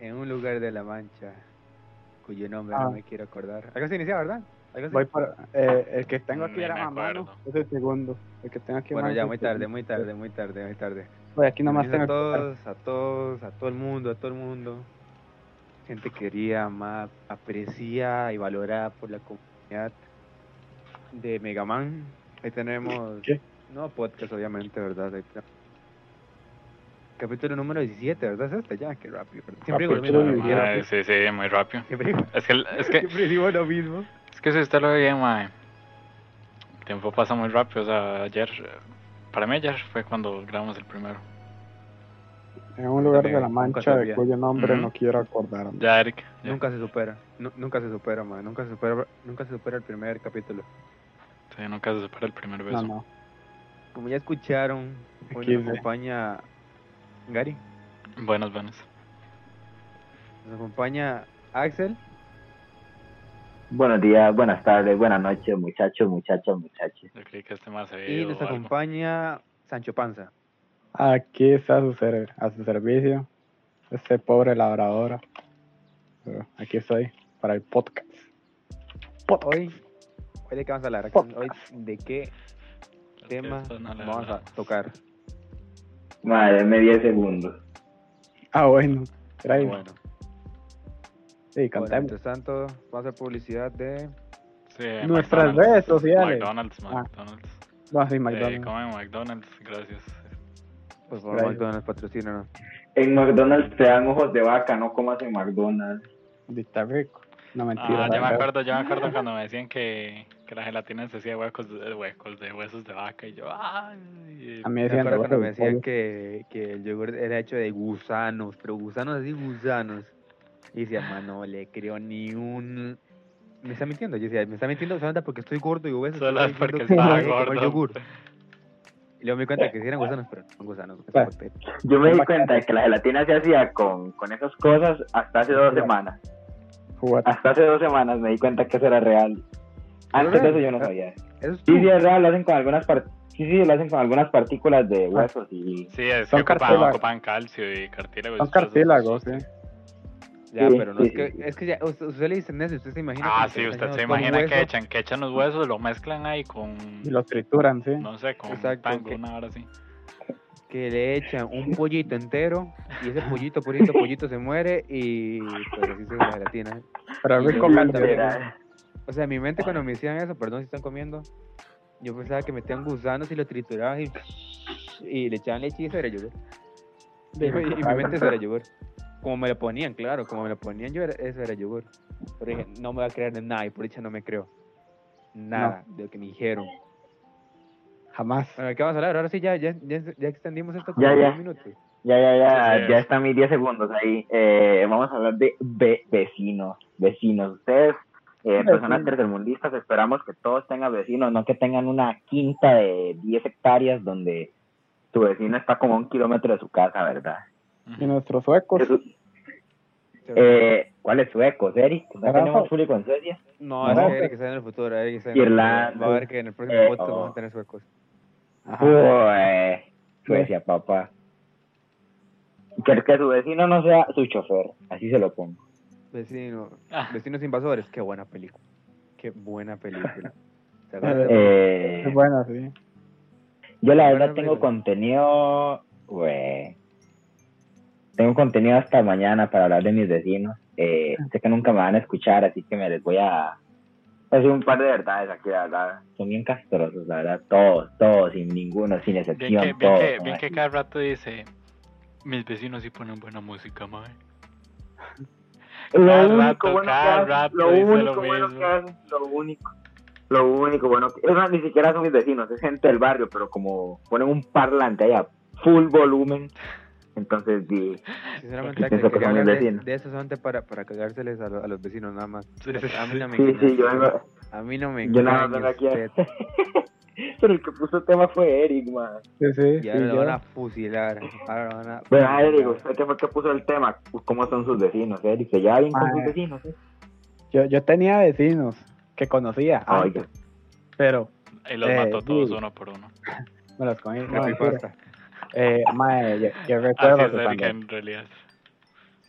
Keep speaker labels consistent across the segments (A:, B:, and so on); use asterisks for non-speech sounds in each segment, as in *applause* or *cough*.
A: en un lugar de la Mancha, cuyo nombre
B: Ah.
A: no me quiero acordar. Algo se inicia, ¿verdad? ¿Algo así?
B: Voy por, eh, el que tengo aquí era a mano, es el segundo. El que tengo aquí
A: Bueno, ya muy tarde, muy tarde, muy tarde, muy tarde.
B: Oye, aquí nomás tengo
A: a todos, a todos, a todo el mundo, a todo el mundo. Gente querida, amada, apreciada y valorada por la comunidad de Megaman. Ahí tenemos,
B: ¿Qué?
A: no podcast obviamente, ¿verdad? Capítulo número 17, ¿verdad? Es este ya, qué rápido. Siempre digo lo mismo.
C: Mae, sí, sí, muy rápido.
A: Siempre digo,
C: Es que, es que,
A: siempre digo lo mismo.
C: es que si usted lo ve bien, mae, el tiempo pasa muy rápido. O sea, ayer, para mí ayer fue cuando grabamos el primero.
B: En un lugar de la mancha de cuyo nombre no quiero acordarme.
C: Ya, Eric. ya.
A: Nunca se supera, nu- nunca se supera, man. Nunca se supera, nunca se supera el primer capítulo.
C: Sí, nunca se supera el primer beso.
B: No, no.
A: Como ya escucharon, hoy
B: Aquí
A: nos acompaña Gary,
C: Buenas, buenas.
A: nos acompaña Axel
D: Buenos días, buenas tardes, buenas noches, muchachos, muchachas, muchachos.
C: Yo creí que este más
A: y nos
C: algo.
A: acompaña Sancho Panza.
B: Aquí está a su, ser- a su servicio. Este pobre labrador. Pero aquí estoy para el podcast. Podcast.
A: Hoy, hoy de qué vamos a hablar, Axel? Hoy de qué tema vamos a tocar.
D: Madre, me 10 segundos.
B: Ah, bueno. Trae.
A: Bueno,
B: Sí,
A: bueno,
B: cantemos.
A: mientras tanto, vamos a hacer publicidad de
C: Sí,
B: Nuestras
C: McDonald's.
B: redes sociales.
C: McDonald's,
B: Ah.
C: McDonald's.
B: No, sí, McDonald's.
C: comen McDonald's, gracias.
A: por favor,
B: Gracias.
A: McDonald's patrocínanos.
D: En McDonald's te dan ojos de vaca, no comas en McDonald's.
B: Está rico. No, mentira.
C: Ah, ya me acuerdo, ya me acuerdo cuando me decían que, que la gelatina se hacía huecos de, huecos de huesos de vaca y yo, ay.
B: A mí
A: Me
B: decían
A: acuerdo cuando me decían que, que el yogur era hecho de gusanos, pero gusanos así, gusanos. Y decía, mano, le creo ni un... Me está mintiendo, yo decía, me está mintiendo solamente porque estoy gordo y obeso.
C: Solo es porque estaba gordo.
A: yogur. Y luego me di cuenta que sí eran gusanos, pero no son gusanos.
B: Bueno.
D: Yo me di cuenta de que la gelatina se hacía con, con esas cosas hasta hace dos semanas. Hasta hace dos semanas me di cuenta que eso era real. Antes de eso yo no sabía.
A: Eso es
D: Sí, sí, es real, lo hacen con algunas par- sí, sí, lo hacen con algunas partículas de huesos y...
C: Sí, es
B: Son
C: que ocupan,
B: cartílagos.
C: ocupan calcio y cartílago. y
B: Son cartílagos, sí.
A: Ya,
D: Sí,
A: pero no
D: sí,
A: es que,
D: sí.
A: es que ya, usted, usted le dicen eso, usted se imagina.
C: Ah, sí, usted se imagina que echan, que echan los huesos, lo mezclan ahí con,
B: Y los trituran, sí.
C: no sé, con
A: Exacto,
C: pan,
A: que-
C: con una hora así.
A: que le echan un pollito entero y ese pollito, pollito, pollito se muere y pues así se hace la gelatina. *laughs*
B: Pero rico
A: O sea, en mi mente cuando me decían eso, perdón si están comiendo, yo pensaba que metían gusanos y lo trituraban y, *laughs* y le echaban leche y eso era yogur. Y, *laughs* y mi mente eso era yogur. Como me lo ponían, claro, como me lo ponían yo, era- eso era yogur. Pero dije, no me voy a creer en nada y por dicha no me creo. Nada de lo que me dijeron.
B: Jamás.
A: Bueno, ¿de qué vamos a hablar? Ahora sí, ya, ya, ya, ya extendimos esto como
D: Ya,
A: minutos.
D: Ya, ya, ya,
C: Sí, sí.
D: ya están mis 10 segundos ahí. Eh, vamos a hablar de ve- vecinos. Vecinos. Ustedes, eh, personas tercermundistas, esperamos que todos tengan vecinos, no que tengan una quinta de 10 hectáreas donde tu vecino está como a un kilómetro de su casa, ¿verdad?
B: Y nuestros suecos.
D: Eso- eh, ¿Cuáles suecos, Eric? ¿No tenemos público en Suecia?
A: No,
B: No,
A: es que Eric está en el futuro. Eric está en
D: Irlanda.
A: el futuro. Va a ver que en el próximo
D: Eh,
A: podcast
D: oh.
A: vamos a tener suecos.
B: Ajá.
D: Uy, Suecia, papá. Que, que su vecino no sea su chofer, así se lo pongo.
A: Vecino,
C: Ah.
A: Vecinos Invasores, qué buena película. Qué buena película. *laughs* ¿Te acuerdas de-
D: Eh,
B: Es bueno, sí.
D: Yo la
A: Buena
D: verdad tengo
A: película.
D: contenido, güey. Tengo contenido hasta mañana para hablar de mis vecinos. Eh, sé que nunca me van a escuchar, así que me les voy a decir un par de verdades aquí, la verdad. Son bien castrosos, la verdad. Todos, todos, sin ninguno, sin
C: Bien
D: excepción,
C: que, bien,
D: todos.
C: que, bien que cada rato dice, mis vecinos sí ponen buena música, mae.
D: Lo único bueno que
C: rato
D: lo único
C: lo
D: bueno que hacen, lo único. Lo único bueno que... Es más, ni siquiera son mis vecinos, es gente del barrio, pero como ponen un parlante ahí a full volumen, entonces di,
A: Sinceramente,
D: que son mis
A: hablar de, de eso solamente para, para cagárseles a, lo- a los vecinos nada más. A mí no me
D: Sí, sí, yo vengo,
A: A mí no me
D: yo nada más vengo aquí. *laughs* Pero el que puso el tema fue Eric, man.
B: Sí, sí.
A: Y ahora
B: sí,
A: lo van a fusilar. Ahora lo van a
D: Bueno, a Eric, usted que fue el que puso el tema, ¿cómo son sus vecinos? Eric, ¿se lleva bien con
B: Ah,
D: sus vecinos? eh?
B: yo, yo tenía vecinos que conocía
D: Ah,
B: antes, pero
C: Y los
B: Eh,
C: mató todos
B: sí.
C: uno por uno. *laughs*
B: me los comí. No, eh, mae, yo, yo recuerdo
C: Así es Eric
B: cuando,
C: en realidad.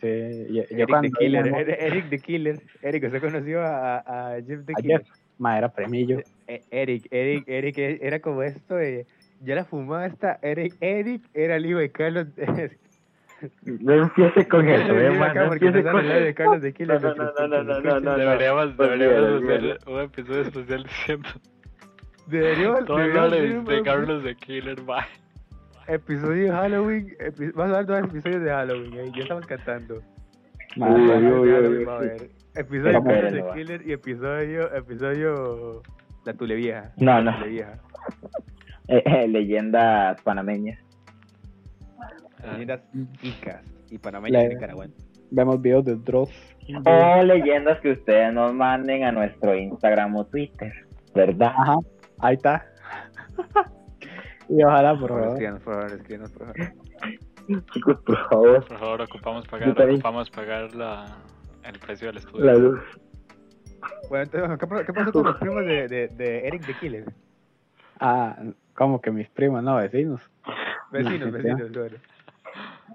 B: Sí, y- yo
A: Eric
B: cuando
A: the Killer, Eric Eric the Killer. Eric, ¿usted conoció a, a Jeff the Killer?
B: Jeff, ma, era premillo.
A: Eh, Eric, Eric, Eric e- era como esto de. Ya la fumaba esta. Eric, Eric era el hijo de Carlos. *laughs*
D: No empiece con eso, eh, man, no
A: porque
D: empiece
A: nos
D: con
A: la de Carlos de Killer.
D: No, no, no, no, no, no, no,
C: Deberíamos, deberíamos hacer un episodio especial diciendo
A: Deberíamos, *laughs*
C: todo
A: deberíamos
C: lo
A: hacer
C: de, Carlos de Killer, *laughs* mae.
A: Episodio de Halloween. epi- Vamos a dar dos episodios de Halloween. eh, Ya estamos cantando. Ver. Episodio de Carlos de. Killer y episodio. Episodio. La Tule Vieja.
D: No,
A: La
D: no.
A: Tule Vieja. *laughs*
D: Eh, eh, leyendas panameñas.
C: Ah,
A: Leyendas incas y panameñas nicaragüenses.
B: vemos videos de Dross.
D: O leyendas que ustedes nos manden a nuestro Instagram o Twitter, ¿verdad?
B: Ajá, ahí está. y ojalá, por
A: Por favor, escríbanos, por favor, escríbanos, por favor.
D: Chicos, por favor,
C: Por favor, ocupamos pagar, ocupamos pagar la, el precio del estudio.
D: la luz.
A: Bueno, entonces, ¿qué, pasó- qué pasó con los primos de, de, de Eric the Killer?
B: Ah, como que mis primos, no, vecinos.
A: Vecinos, vecinos, bueno.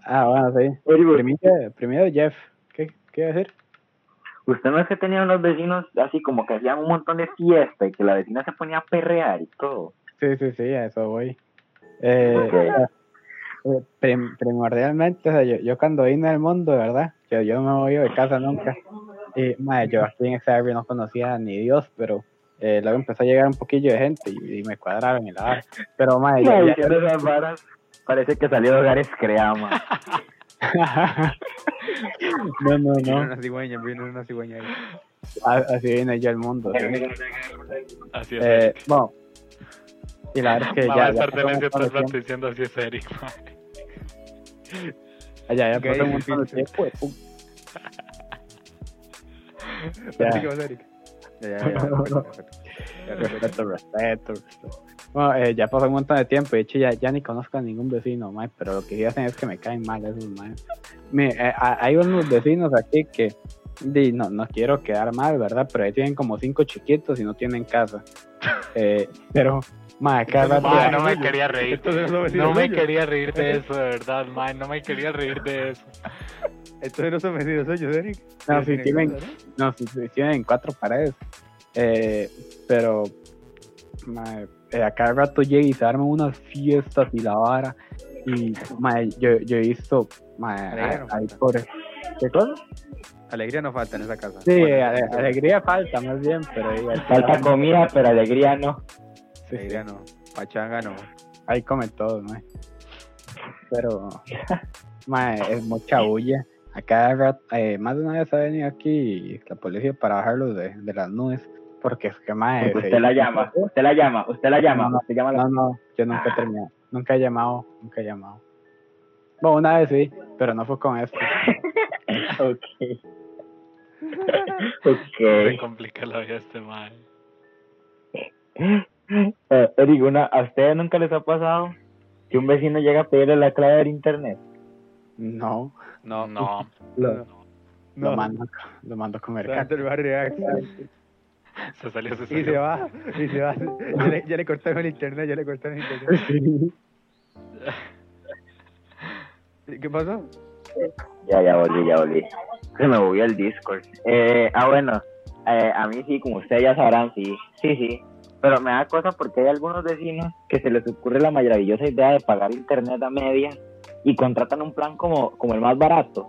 B: Ah, bueno, sí. Primero, primero Jeff. ¿Qué, qué iba a decir?
D: Usted no es que tenía unos vecinos así como que hacían un montón de fiesta y que la vecina se ponía a perrear y todo.
B: Sí, sí, sí, a eso voy. Eh,
D: Ok.
B: eh, prim- primordialmente, o sea, yo, yo cuando vine al mundo, ¿verdad? Yo, yo no me voy de casa nunca. Y, madre, yo aquí en ese árbol no conocía ni Dios, pero eh, luego empezó a llegar un poquillo de gente y, y me cuadraron y la. Pero, madre, ya-
D: varas, parece que salió de hogares creama. *laughs*
B: no, no,
A: Vino
B: no.
A: una cigüeña, vino una cigüeña ahí.
B: A- Así vine yo al mundo. ¿sí?
C: Así es.
B: Eh,
C: Eric.
B: bueno, y la verdad es que
C: Va
B: ya,
C: a
B: ya
C: estar
B: pasó un
C: silencio
B: montón de
C: todo el rato
B: tiempo.
C: diciendo así es Eric, mae.
B: Ya, ya
A: Ok,
B: pasó un montón de tiempo.
A: Así que vas, Eric. Ya, ya, ya. *laughs* respeto, respeto.
B: Bueno, eh, ya pasó un montón de tiempo. De hecho, ya, ya ni conozco a ningún vecino, mae, pero lo que sí hacen es que me caen mal esos, mae. Mire, eh, ha- hay unos vecinos aquí que, di, no, no quiero quedar mal, ¿verdad? Pero ahí tienen como cinco chiquitos y no tienen casa. *laughs* Eh, pero, mae, cada
C: no me quería reír.
A: No
C: me quería reír de eso, de verdad, mae. No me quería reír de eso.
A: Entonces no son vecinos suyos, Eric.
B: No,
A: Ellos
B: sí tienen,
A: casa,
B: no, sí, sí tienen cuatro paredes. Eh, pero, eh, a cada rato llega y se arman unas fiestas y la vara. Y, yo, yo he visto, mae,
A: Alegría no
B: ahí por... ¿Qué cosa?
A: Alegría no falta en esa casa.
B: Sí,
A: Bueno,
B: ale-
A: sí,
B: alegría falta más bien, pero ahí,
D: Falta comida, pero alegría no.
B: sí, sí,
A: Alegría no. Pachanga no.
B: ahí comen todos, mae. Pero, mae, es mucha bulla. A cada rato, eh, más de una vez ha venido aquí la policía para bajarlos de, de las nubes. Porque es que, se-
D: Usted la llama, usted la llama, usted la llama, usted llama la...
B: No, no, yo nunca he terminado. Nunca he llamado, nunca he llamado. Bueno, una vez sí, pero no fue con esto. *laughs* *laughs*
D: Ok.
C: Se
D: ok.
C: complica la vida este mae.
D: Eh, Eric, una, ¿a ustedes nunca les ha pasado que un vecino llega a pedirle la clave del internet?
B: No,
A: No,
C: No. *laughs*
B: lo,
A: no.
B: lo
A: No.
B: mando, lo mando a comer
A: el barrio. *laughs*
C: Se salió, se
A: Y
C: salió.
A: se va, y se va. *laughs* Ya le, ya le cortaron el internet, ya le cortaron el internet.
B: Sí.
A: ¿Qué pasó?
D: Ya, ya volví, ya volví. Se me movió el Discord. Eh, ah, bueno, eh, a mí sí, como ustedes ya sabrán, sí, sí, sí. Pero me da cosa porque hay algunos vecinos que se les ocurre la maravillosa idea de pagar internet a media y contratan un plan como, como el más barato.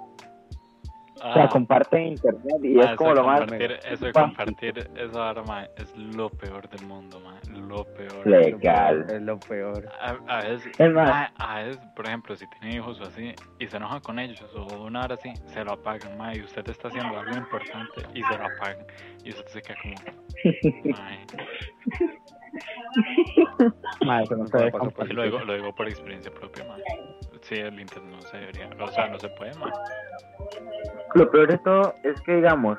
D: O sea,
C: Ah,
D: comparten internet y
C: mae,
D: es
C: eso
D: como lo más
C: compartir, Eso de compartir esa ahora, es lo peor del mundo, mae. Lo peor.
D: legal.
A: Es lo peor.
C: A, a veces,
D: Es más-
C: mae, a veces, por ejemplo, si tiene hijos o así y se enoja con ellos o una hora así, se lo apagan, mae, y usted está haciendo algo importante y se lo apagan. Y usted se queda como. *laughs*
B: Madre, eso no se.
C: Y lo digo, lo digo por experiencia propia, mae. Sí, el internet no se debería, o sea, no se puede, mae.
D: Lo peor de todo es que, digamos,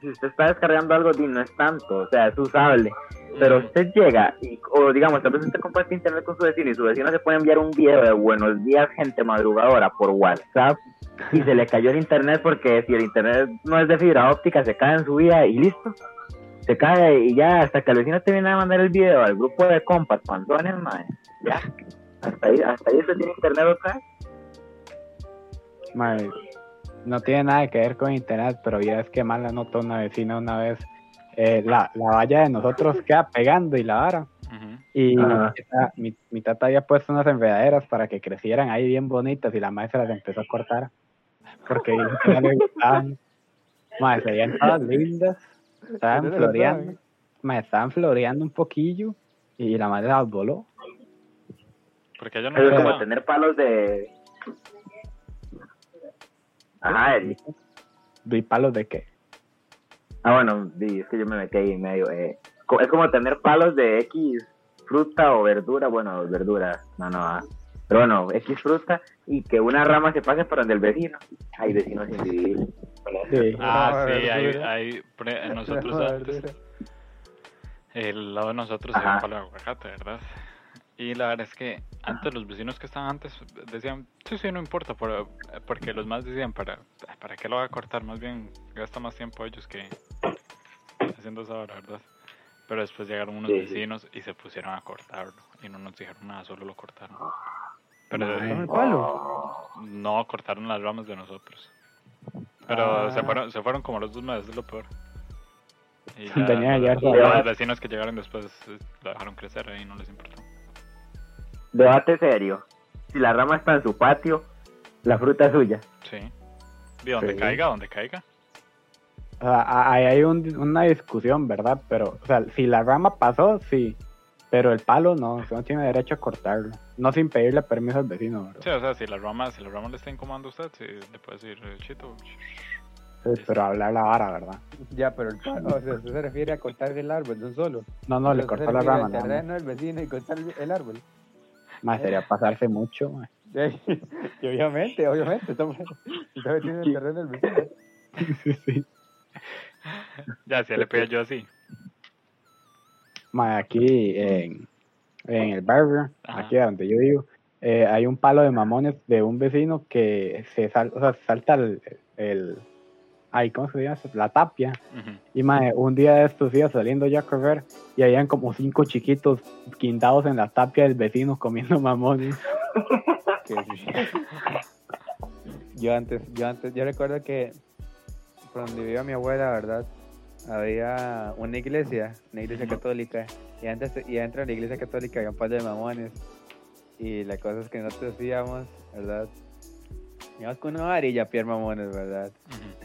D: si usted está descargando algo, no es tanto, o sea, es usable. Pero usted llega, y, o digamos, tal vez usted comparte internet con su vecino y su vecino se puede enviar un video de buenos días, gente madrugadora por WhatsApp y se le cayó el internet porque si el internet no es de fibra óptica, se cae en su vida y listo. Se cae y ya, hasta que el vecino termina de mandar el video al grupo de compas, pantones, madre. Ya, hasta ahí, hasta ahí usted tiene internet otra vez.
B: Madre, no tiene nada que ver con internet, pero ya es que mal la notó una vecina una vez. eh, la, la valla de nosotros queda pegando y la vara. Y
D: Ajá.
B: esa- mi, mi tata había puesto unas enredaderas para que crecieran ahí bien bonitas y la madre se las empezó a cortar. Porque dijo que no le gustaban. Madre, se veían todas lindas. Estaban floreando. Madre, estaban floreando un poquillo y la madre las voló.
C: Porque ella no
D: Eso es como
C: pensaba.
D: tener palos de. Ajá, Eri.
B: ¿Y palos de qué?
D: Ah, bueno, es que yo me metí ahí en medio. Eh. Es como tener palos de X fruta o verdura. Bueno, verdura, no, no. ah. Pero bueno, X fruta y que una rama se pase por donde el vecino. Hay vecinos individuos.
B: Sí.
C: Ah, sí, hay, hay nosotros antes, el lado de nosotros
D: Ajá.
C: un palo de aguacate, ¿verdad? Y la verdad es que antes los vecinos que estaban antes decían, sí, sí, no importa, por- porque los más decían, ¿para, ¿para qué lo va a cortar? Más bien gasta más tiempo ellos que haciendo esa hora, ¿verdad? Pero después llegaron unos
D: Sí, sí.
C: vecinos y se pusieron a cortarlo y no nos dijeron nada, solo lo cortaron. Pero
B: Mae.
A: ¿Con el palo?
C: no cortaron las ramas de nosotros. Pero
A: Ah.
C: se fueron se fueron como los dos meses, es lo peor. Y *laughs*
B: Tenía ya
C: los,
B: razón.
C: los vecinos que llegaron después eh, lo dejaron crecer y no les importó.
D: Debate serio. Si la rama está en su patio, la fruta es suya.
C: Sí. Y donde
B: Sí.
C: caiga, donde caiga.
B: O sea, a- ahí hay un- una discusión, ¿verdad? Pero, o sea, si la rama pasó, sí. Pero el palo no, usted no tiene derecho a cortarlo. No sin pedirle permiso al vecino, ¿verdad?
C: Sí, o sea, si la rama, si la rama le está incomodando a usted, sí, le puede decir, eh, chito.
B: Sí, pero hablar la vara, ¿verdad?
A: Ya, pero el palo, o sea, usted se refiere a cortar el árbol de un solo.
B: No, no, le
A: Usted
B: cortó la rama, no.
A: terreno del vecino y cortar el- el árbol.
B: Más sería pasarse mucho. *laughs*
A: Y obviamente, obviamente, estamos, está metiendo el terreno del vecino. *laughs*
B: Sí, sí.
C: Ya, si le pido yo así.
B: Mae, aquí en, en el barrio,
C: Ajá.
B: aquí donde yo vivo, eh, hay un palo de mamones de un vecino que se sal, o sea, salta el, el ay, ¿cómo se llama? La tapia.
C: Ujú.
B: Y mae, un día de estos días saliendo ya a correr y habían como cinco chiquitos guindados en la tapia del vecino comiendo mamones. *laughs*
A: Yo antes, yo antes, yo recuerdo que por donde vivía mi abuela, ¿verdad? Había una iglesia, una iglesia católica, y antes y dentro de la iglesia católica había un par de mamones. Y la cosa es que nosotros hacíamos, ¿verdad? Íbamos con una varilla a mamones, ¿verdad?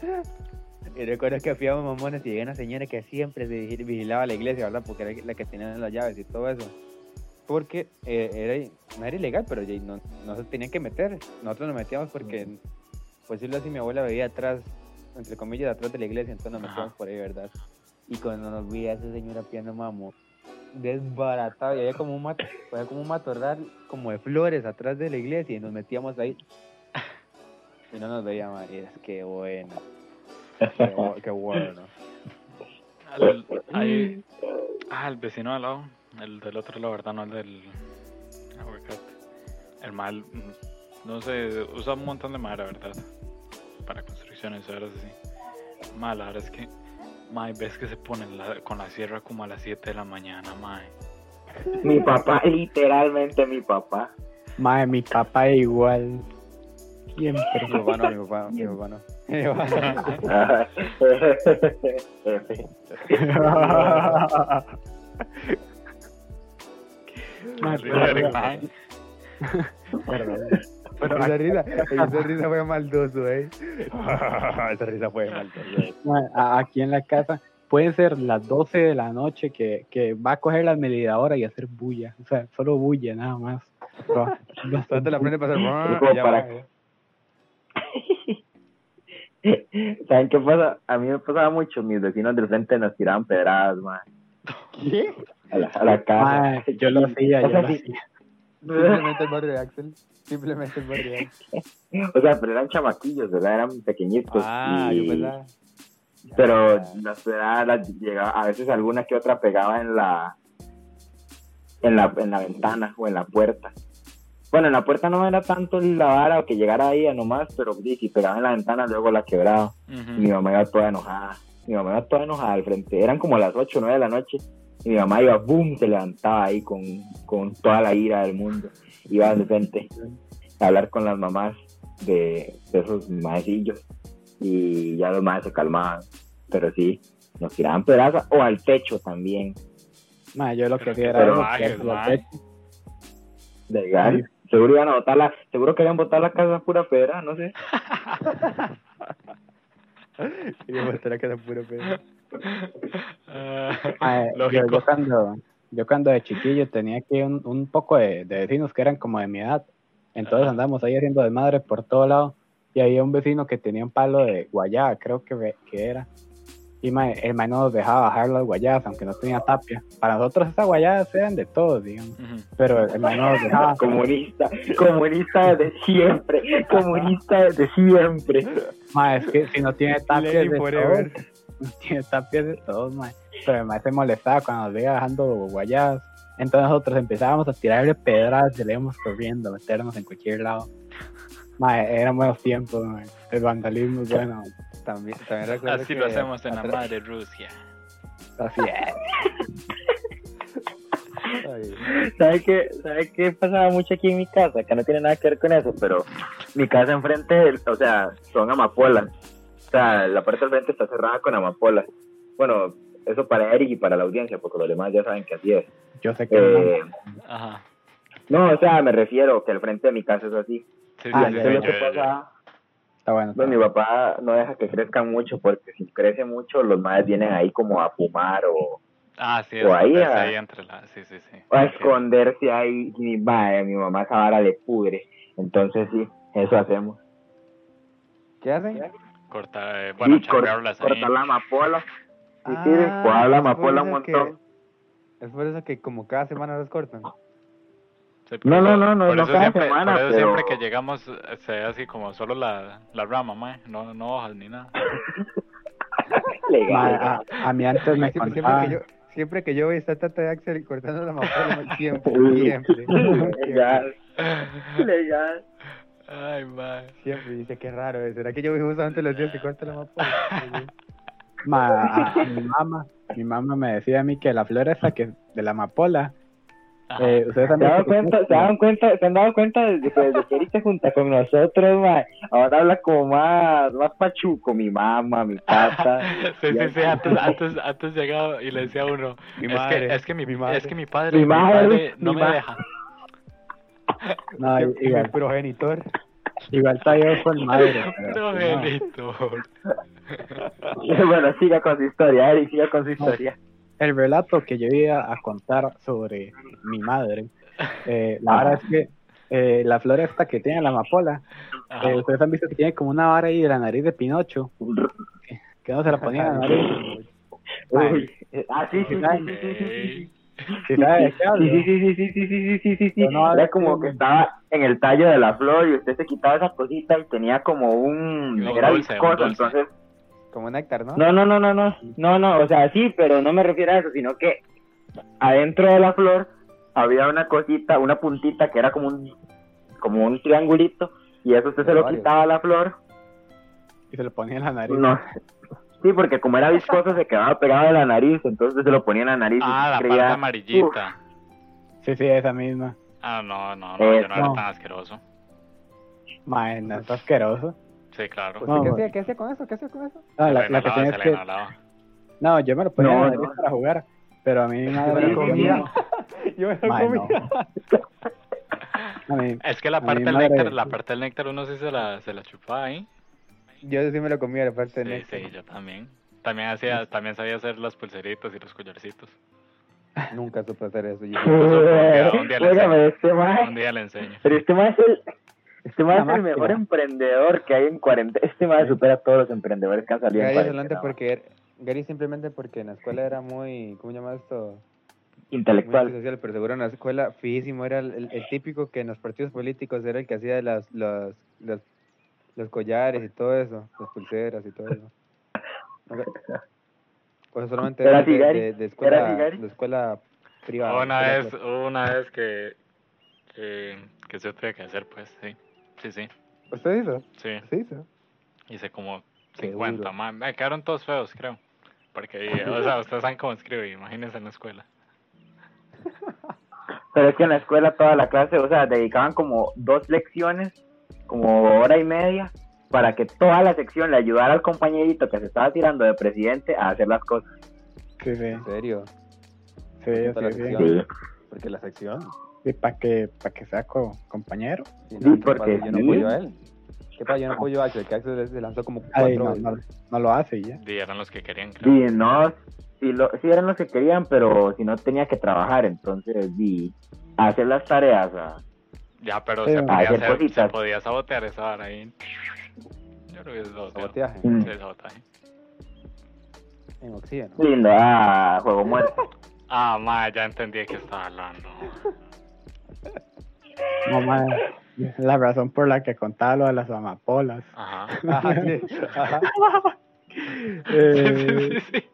A: *laughs* Y recuerdo que hacíamos mamones y había una señora que siempre se vigi- vigilaba la iglesia, ¿verdad? Porque era la que tenía las llaves y todo eso. Porque eh, era, no era ilegal, pero no, no se tenían que meter. Nosotros nos metíamos porque, por decirlo así, mi abuela vivía atrás, entre comillas, atrás de la iglesia, entonces nos
C: Ajá.
A: metíamos por ahí, ¿verdad? Y cuando nos veía esa señora piano mamo, desbaratado, y había como un, había como un matorral como de flores atrás de la iglesia y nos metíamos ahí. Y no nos veía más, y es que bueno. *laughs* Qué, bu- qué bueno.
C: Al- ah, el vecino al lado, el del otro lado, ¿verdad? No el del aguacate. El mal, mm, no sé, usa un montón de madera, ¿verdad? Para construcciones y horas así. Mal, la verdad es que, mae, ves que se pone la- con la sierra como a las 7 de la mañana, mae.
D: Mi papá, *laughs* literalmente mi papá.
B: Mae, mi papá igual. Siempre.
A: Mi papá no, mi papá, mi papá no. Mi papá no. *laughs*
B: Perdón. *laughs*
A: Esa risa, esa risa fue maldoso, eh. *laughs* esa risa fue maldoso. eh.
B: Aquí en la casa pueden ser las 12 de la noche que, que va a coger la medidadora y hacer bulla. O sea, solo bulla nada más. Pero-
A: Solo te la
D: para-
A: eh. *laughs*
D: ¿Saben qué pasa? A mí me pasaba mucho. Mis vecinos del frente nos tiraban pedradas, man.
A: ¿Qué?
D: A la, a la casa.
B: Mae, yo lo hacía, yo lo hacía. *laughs*
A: Simplemente el barrio de Axel. Simplemente el barrio de Axel. *laughs*
D: O sea, pero eran chamaquillos, ¿verdad? Eran pequeñitos.
A: Ah,
D: y-
A: yo pensaba.
D: Pero
A: Ah,
D: las pedradas las llegaba, a veces alguna que otra pegaba en la, en la en la ventana o en la puerta. Bueno, en la puerta no era tanto la vara o que llegara ahí a nomás, pero sí, si pegaba en la ventana luego la quebraba. Y mi mamá iba toda enojada. Mi mamá iba toda enojada al frente. Eran como las 8 o 9 de la noche. Y mi mamá iba, boom, se levantaba ahí con, con toda la ira del mundo. Iba de frente a hablar con las mamás de, de esos maecillos. y ya los más se calmaban. Pero sí, nos tiraban pedazos o al techo también.
B: Ma, yo lo que hacía era los techos.
D: Legal. Seguro iban a botar la, seguro querían botar la casa pura pedra, no sé.
A: Y me mostré que era puro pedo.
C: Ah,
B: yo,
C: Lógico.
B: yo cuando, yo cuando de chiquillo tenía aquí un, un poco de, de vecinos que eran como de mi edad. Entonces
C: Ajá.
B: andábamos ahí haciendo desmadre por todo lado. Y había un vecino que tenía un palo de guayaba, creo que, ve- que era. Y ma, el man no nos dejaba bajar las guayabas, aunque no tenía tapia. Para nosotros esas guayabas eran de todos, digamos.
C: Ujú.
B: Pero el man no nos dejaba. *laughs*
D: Comunista, comunista desde siempre, comunista desde siempre.
B: Ma, es que si no tiene
A: Lenny
B: de
A: forever.
B: todos, *laughs* no tiene tapias de todos, ma. Pero el man se molestaba cuando nos veía bajando guayabas. Entonces nosotros empezábamos a tirarle pedradas y le íbamos corriendo, meternos en cualquier lado. Ma, eran buenos tiempos, ma. El vandalismo es bueno.
A: También, también recuerdo
C: Así
A: que
C: lo hacemos en la madre Rusia.
B: Así es. *laughs*
D: ¿Sabe qué, ¿Sabe qué pasaba mucho aquí en mi casa? Que no tiene nada que ver con eso, pero mi casa enfrente, o sea, son amapolas. O sea, la parte del frente está cerrada con amapolas. Bueno, eso para Eric y para la audiencia, porque los demás ya saben que así es.
B: Yo sé que
D: Eh,
C: Ajá.
D: no, o sea, me refiero que el frente de mi casa es así.
C: Sí, sí,
B: Ah,
C: sí, sí,
D: lo
C: yo-
D: que
C: yo-
D: pasa,
B: está bueno. está
D: pues mi papá no deja que crezcan mucho, porque si crece mucho, los madres vienen ahí como a fumar o,
C: Ah, sí,
D: o ahí a-
C: ahí entre la... Sí, sí, sí.
D: o a
C: Sí.
D: esconderse ahí. Y mi, madre, mi mamá esa vara le pudre. Entonces sí, eso hacemos.
A: ¿Qué hacen?
C: Cortar, eh, bueno,
D: Sí, cor- cortar la amapola. Sí, sí,
A: Ah,
D: cuadrar la
A: es por
D: amapola un
A: que-
D: montón.
A: Es por eso que como cada semana los cortan.
C: Sí,
D: No, no, no, no,
C: por
D: no
C: eso
D: cada
C: siempre,
D: semana,
C: por eso
D: pero-
C: siempre que llegamos se ve así como solo la, la rama, mae. No, no hojas ni nada.
B: Ma, *laughs*
D: Legal.
B: a, a mí antes me
A: Siempre, siempre que yo, siempre que yo esta tata de Axel cortando la amapola, *laughs* siempre, siempre, *laughs*
D: Legal. Legal.
C: Ay, mae.
A: siempre dice que raro, ¿eh? ¿será que yo veo justamente los días que corta la amapola?
B: Ma, mi mamá, mi mamá me decía a mí que la flor esa que de la amapola. Eh, ustedes han
D: ¿Se han dado cuenta, se dan cuenta, se han dado cuenta desde que, desde que Eric se junta con nosotros, ma, ahora habla como más, más pachuco, mi mamá, mi tata. *laughs*
C: sí, sí, sí, antes, antes, antes llegaba y le decía a uno,
A: Mi
C: es,
A: madre,
C: que, es que mi,
A: mi madre.
C: es que mi padre,
D: Mi
C: mi
D: madre,
C: padre no
D: mi
C: me deja.
B: No, igual,
A: progenitor.
B: igual todavía yo con madre. *laughs*
C: No. Benito. *laughs*
D: bueno, siga con su historia, Eric, siga con su historia.
B: El relato que yo iba a contar sobre mi madre, eh, la verdad es que eh, la flor esta que tiene la amapola, eh, ustedes han visto que tiene como una vara ahí de la nariz de Pinocho, que no se la ponía en la nariz.
D: Uy, eh, ah, sí, sí, sí, sí, sí, sí, sí.
B: ¿Sí?
D: Sí, sí, sí, sí, sí, sí, sí, sí, sí, sí.
B: Pero no,
D: Era
B: es
D: como
B: que-
D: estaba en el tallo de la flor y usted se quitaba esa cosita y tenía como un... Era viscoso,
C: dulce.
D: entonces...
A: Como néctar, ¿no?
D: No, no, no, no, no, no, no, o sea, sí, pero no me refiero a eso, sino que adentro de la flor había una cosita, una puntita que era como un, como un triangulito y eso usted se lo
A: Varios.
D: quitaba a la flor,
B: Y se lo ponía en la nariz.
D: no, sí, porque como era viscoso se quedaba pegado de la nariz, entonces se lo ponía en la nariz
C: Ah,
D: y
C: la
D: creía,
C: parte amarillita.
B: Sí, sí, esa misma.
C: Ah, no, no, no, yo no era tan asqueroso.
B: Mae, no es asqueroso.
C: Sí, claro.
A: ¿Usted
B: No,
A: qué hacía? ¿Qué hacía con eso? ¿Qué hacía con eso?
B: No,
C: se
B: la,
C: le
B: la que
C: inhalaba,
B: tenía
C: se
B: es
C: le
B: que... No, yo me lo ponía
D: No, no.
B: para jugar, pero a mí mi
A: Yo
B: madre...
A: me lo
B: yo
A: comía. Yo me lo comía.
B: mí-
C: Es que la parte del
B: madre-
C: néctar, la parte del néctar uno sí se la, se la chupaba ahí.
A: Yo sí me lo comía, la parte de
C: Sí,
A: néctar.
C: sí, yo también. También hacía, también sabía hacer las pulseritas y los collarcitos.
A: Nunca supe hacer eso. Yo. *laughs*
C: un día le
D: Óigame,
C: enseño.
D: este
C: Un día le enseño.
D: pero este mae es el, este mae es el mejor emprendedor que hay en cuarentena, este mae supera a todos los emprendedores que han salido en
A: Gary
D: cuarentena,
A: porque er- Gary simplemente porque en la escuela era muy, ¿cómo se llama esto? Muy
D: intelectual.
A: antisocial, pero seguro en la escuela fijísimo era el, el- el típico que en los partidos políticos era el que hacía las, los, los, los collares y todo eso, las pulseras y todo eso. Ok. Pues solamente
D: Era
A: de, de, escuela, de escuela privada.
C: Una vez, una vez que, que, que se tuve que hacer, pues, sí. Sí, sí,
A: ¿Usted hizo?
C: sí.
A: ¿Sí hizo?
C: Hice como
A: Qué
C: 50,
A: duro.
C: más. Me quedaron todos feos, creo. Porque, o sea, *laughs* ustedes saben cómo escribo, imagínense en la escuela.
D: Pero es que en la escuela toda la clase, o sea, dedicaban como dos lecciones, como hora y media, para que toda la sección le ayudara al compañerito que se estaba tirando de presidente a hacer las cosas.
B: Sí, sí.
A: ¿En serio?
B: Sí, sí. Sí.
A: Porque la sección.
B: Y para que, pa que sea co- compañero.
A: Sí,
D: Sí,
A: no, ¿qué
D: porque
A: pasa? Yo no
D: sí.
A: apoyo a él. ¿Qué pasa? Yo no apoyo a Axel, que Axel se lanzó como
B: Ay,
A: cuatro
B: no,
A: veces.
B: no, no lo hace y ya.
C: Y eran los que querían, creo.
D: Sí, no, sí, lo, sí eran los que querían, pero si no tenía que trabajar, entonces di hacer las tareas. ah.
C: Ya, pero
B: Sí,
C: se, podía
D: hacer
C: hacer, se podía sabotear esa vara ahí. Yo creo que es.
A: Saboteaje
D: Mm.
C: Sí, sabotaje.
A: en oxígeno.
D: Lindo, ah, juego muerto.
C: Ah, ma, ya entendí de qué estaba hablando.
B: No, madre, la razón por la que contaba lo de las amapolas.
C: Ajá.
A: Ajá, sí. Ajá. *laughs*
B: Eh, *laughs*
C: Sí, sí, sí.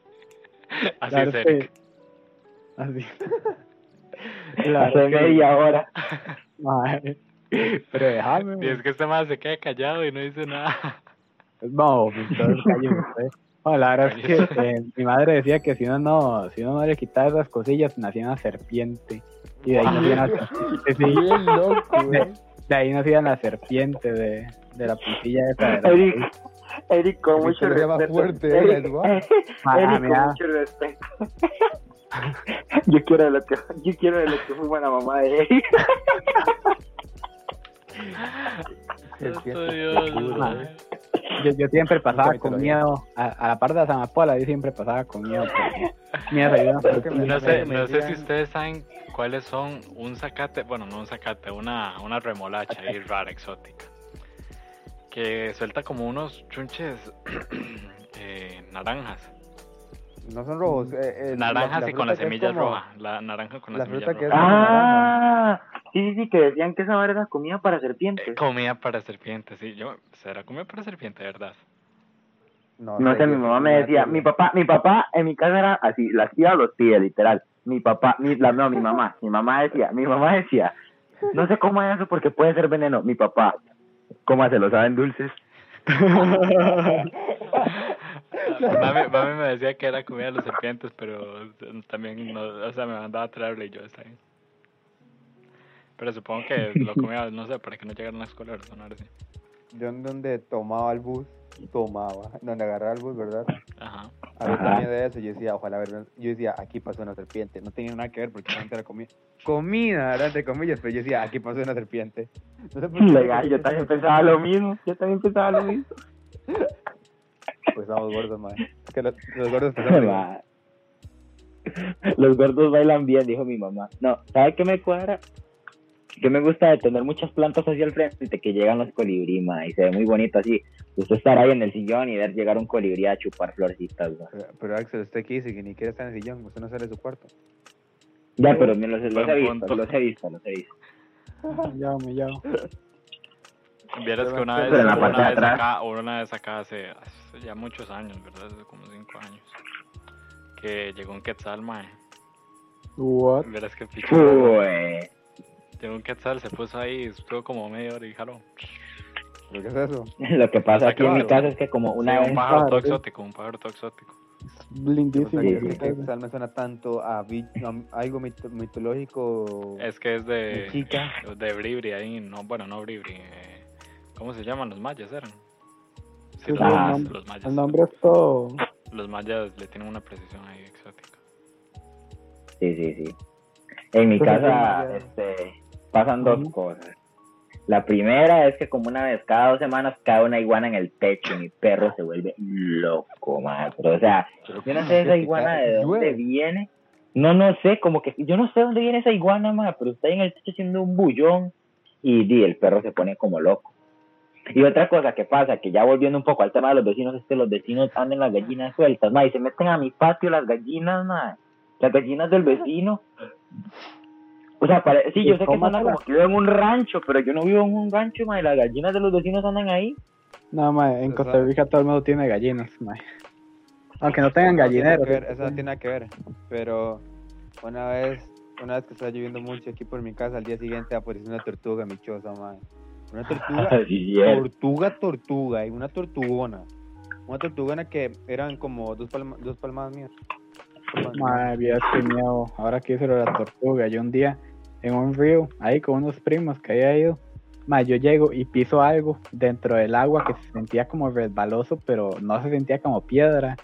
C: Así es, Eric.
B: Así. Claro
D: Hace
B: que-
D: media hora.
B: madre, Pero déjame.
C: Y es que este más se queda callado y no dice nada.
B: No, cállese. No, la verdad es que eh, mi madre decía que si uno no, si uno no le quitaba esas cosillas, nacía una serpiente. Y de ahí nacía *laughs* una serpiente, sí.
A: Bien loco.
B: De ahí nacía la serpiente de, de la puntilla esa. de la-
D: Eric, Eric, con mucho respeto.
A: fuerte,
D: Eric, con
B: mira.
D: mucho respeto. *laughs* yo quiero de lo que yo quiero de lo que fue buena mamá de Eric. *laughs* *laughs*
C: Dios.
B: Yo, yo siempre pasaba con miedo, a, a la par de las amapolas, yo siempre pasaba con miedo.
C: No sé, no sé si ustedes saben cuáles son un zacate, bueno, no un zacate, una, una remolacha ahí rara, exótica. Que suelta como unos chunches *clears throat* eh, naranjas.
A: No son rojos. eh, eh,
C: Naranjas y con
A: fruta
C: la
A: que es
C: semilla
A: como-
C: roja. La naranja con la,
A: la
C: semilla
A: fruta que es
C: roja.
D: Ah, sí, sí, sí, que decían que esa era comida para
C: Eh,
D: serpientes.
C: comida para serpientes, sí. Yo, ¿Será comida para serpiente, verdad?
A: No,
D: No sé, mi mamá me decía, mi papá, mi papá en mi casa era así, las tía o los pide, literal. Mi papá, mi, la, no, mi mamá, mi mamá decía, mi mamá decía, no sé cómo es eso porque puede ser veneno. Mi papá, ¿cómo se lo saben dulces? *laughs*
C: mami, mami me decía que era comida de los serpientes, pero también, no, o sea, me mandaba a traerle y yo está bien. Pero supongo que *laughs* lo comía, no sé, para que no llegara a la escuela, sí.
A: Yo en donde tomaba el bus, tomaba, donde agarraba el bus, ¿verdad?
C: Ajá.
A: Había también de eso, yo decía, ojalá, ¿verdad? Yo decía, aquí pasó una serpiente. No tenía nada que ver porque solamente era comida. Comida, ¿verdad? Entre comillas, pero yo decía, aquí pasó una serpiente. No sé por qué.
D: Legal, yo también pensaba lo mismo, yo también pensaba lo mismo.
A: Pues estamos gordos, madre. Es que los, los gordos. *laughs*
D: Los gordos bailan bien, dijo mi mamá. No, ¿sabe qué me cuadra? Que me gusta de tener muchas plantas hacia el frente que llegan los colibrí, ma, y se ve muy bonito así. Usted estar ahí en el sillón y ver llegar un colibrí a chupar florcitas, ma.
A: Pero, pero Axel, usted aquí dice que ni quiere estar en el sillón, usted no sale de su cuarto.
D: Ya, pero me los, he visto, los he visto, los he visto.
B: Ya, me llamo.
C: Vieras que una vez,
D: en la parte de
C: una vez
D: atrás.
C: acá, una vez acá hace, hace ya muchos años, ¿verdad? Hace como cinco años. Que llegó un quetzal, mae.
B: What?
C: Vieras que picho. Llegó un quetzal, se puso ahí, estuvo como media hora y jaló.
A: ¿Pero qué es eso? *laughs*
D: lo que pasa aquí en mi casa es que como una
C: Sí, un pájaro exótico, un pájaro todo exótico.
B: Lindísimo.
D: Sí,
A: que-
D: sí.
A: que Quetzal me suena tanto a, a algo mito- mitológico.
C: Es que es de,
A: chica. *laughs*
C: de Bribri ahí, no, bueno, no Bribri. eh, ¿Cómo se llaman? Los mayas eran. Sí,
B: Sí,
C: los, mayas,
B: nombre-
C: los mayas.
B: El nombre es todo.
C: Los mayas le tienen una precisión ahí exótica.
D: Sí, sí, sí. En mi casa este, pasan dos cosas. La primera es que como una vez cada dos semanas cae una iguana en el techo y mi perro se vuelve loco, madre. Pero, o sea, yo no
A: ¿cómo
D: sé
A: es
D: esa iguana de dónde viene. No, no sé, como que yo no sé dónde viene esa iguana, madre, pero está ahí en el techo haciendo un bullón y, di, el perro se pone como loco. Y otra cosa que pasa, que ya volviendo un poco al tema de los vecinos, es que los vecinos andan las gallinas sueltas, madre, y se meten a mi patio las gallinas, madre. Las gallinas del vecino. O sea, pare- sí, yo sé que
B: ¿Cómo
D: suena como que vivo en un rancho, pero yo no vivo en un rancho, madre, las gallinas de los vecinos andan ahí.
B: No, mae, en
A: O
B: Costa
A: sea-
B: Rica todo el mundo tiene gallinas, mae. Aunque no tengan gallineros.
A: eso no tiene nada que ver. Pero una vez, una vez que estaba lloviendo mucho aquí por mi casa, al día siguiente apareció una tortuga michosa, madre. Una *laughs* tortuga, tortuga, tortuga, y una tortugona. Una tortugona que eran como dos, palma- dos. Palmadas mías.
B: Madre mía, qué miedo. Ahora que hice lo de la tortuga, yo un día en un río, ahí con unos primos que había ido, Ma, yo llego y piso algo dentro del agua que se sentía como resbaloso, pero no se sentía como piedra.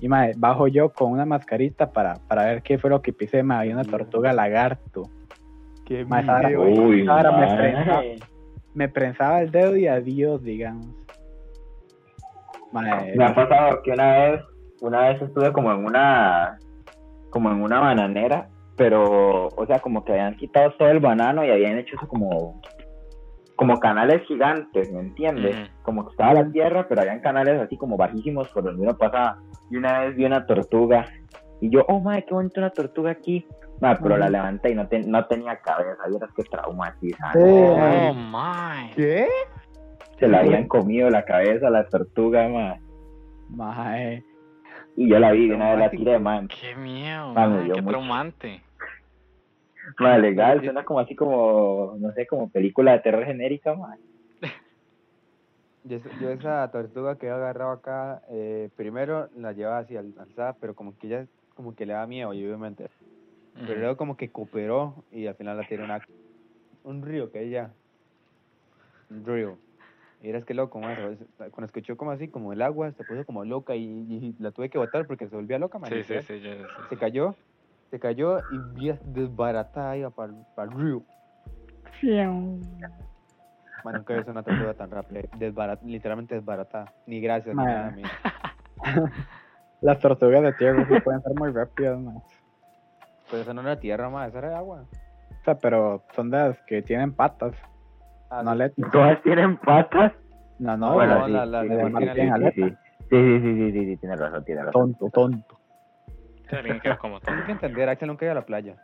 B: Y ma, bajo yo con una mascarita para, para ver qué fue lo que pisé. Ma, había una tortuga lagarto.
A: Qué
B: vara me prensaba, me prensaba el dedo y adiós, digamos. Ma,
D: Me ha pasado que una vez, una vez estuve como en una, como en una bananera, pero, o sea, como que habían quitado todo el banano y habían hecho eso como, como canales gigantes, ¿me entiendes? Como que estaba la tierra, pero habían canales así como bajísimos por donde uno pasaba. Y una vez vi una tortuga y yo, oh, madre, qué bonita una tortuga aquí. Ma, pero la levanté y no, te- no tenía cabeza, vieras que traumatizante.
C: Oh my.
A: ¿Qué?
D: Se la habían comido la cabeza a la tortuga, ma.
B: ma, eh,
D: Y yo la vi, de una vez la tiré, man.
C: Qué miedo, mae,
D: dio
C: qué
D: mucho.
C: traumante.
D: Ma, legal, suena como así como, no sé, como película de terror genérica, ma. *laughs*
A: Yo, esa- yo esa tortuga que he agarrado acá, eh, primero la llevaba así al- alzada, pero como que ella como que le da miedo, y obviamente. Pero luego como que cooperó y al final la tiró una, un río que ella. Un río. Y eras que loco, ¿sabes? Cuando escuchó como así, como el agua, se puso como loca y, y la tuve que botar porque se volvía loca.
C: Sí, sí, sí, yo- sí,
A: Se
C: sí.
A: cayó, se cayó y vi desbaratada iba para el río. Man, nunca visto una tortuga tan rápida, desbarat, literalmente desbaratada. Ni gracias, ni nada, amigo. *laughs*
B: las tortugas de tierra sí pueden ser muy rápidas, ma.
A: Pero eso no era tierra, más, eso era agua.
B: O sea, pero son de las que tienen patas,
A: Ah,
B: no aletas.
D: ¿Todas tienen patas?
B: No, no,
D: bueno,
B: las-
D: sí,
A: la- la-
D: sí,
A: la
D: sí, sí,
A: tiene
D: sí,
B: aletas.
D: sí, sí. Sí, sí, sí, sí, sí, sí, tiene razón, tiene razón.
B: tonto, tonto.
C: Como
A: que entender, Axel nunca iba a la playa.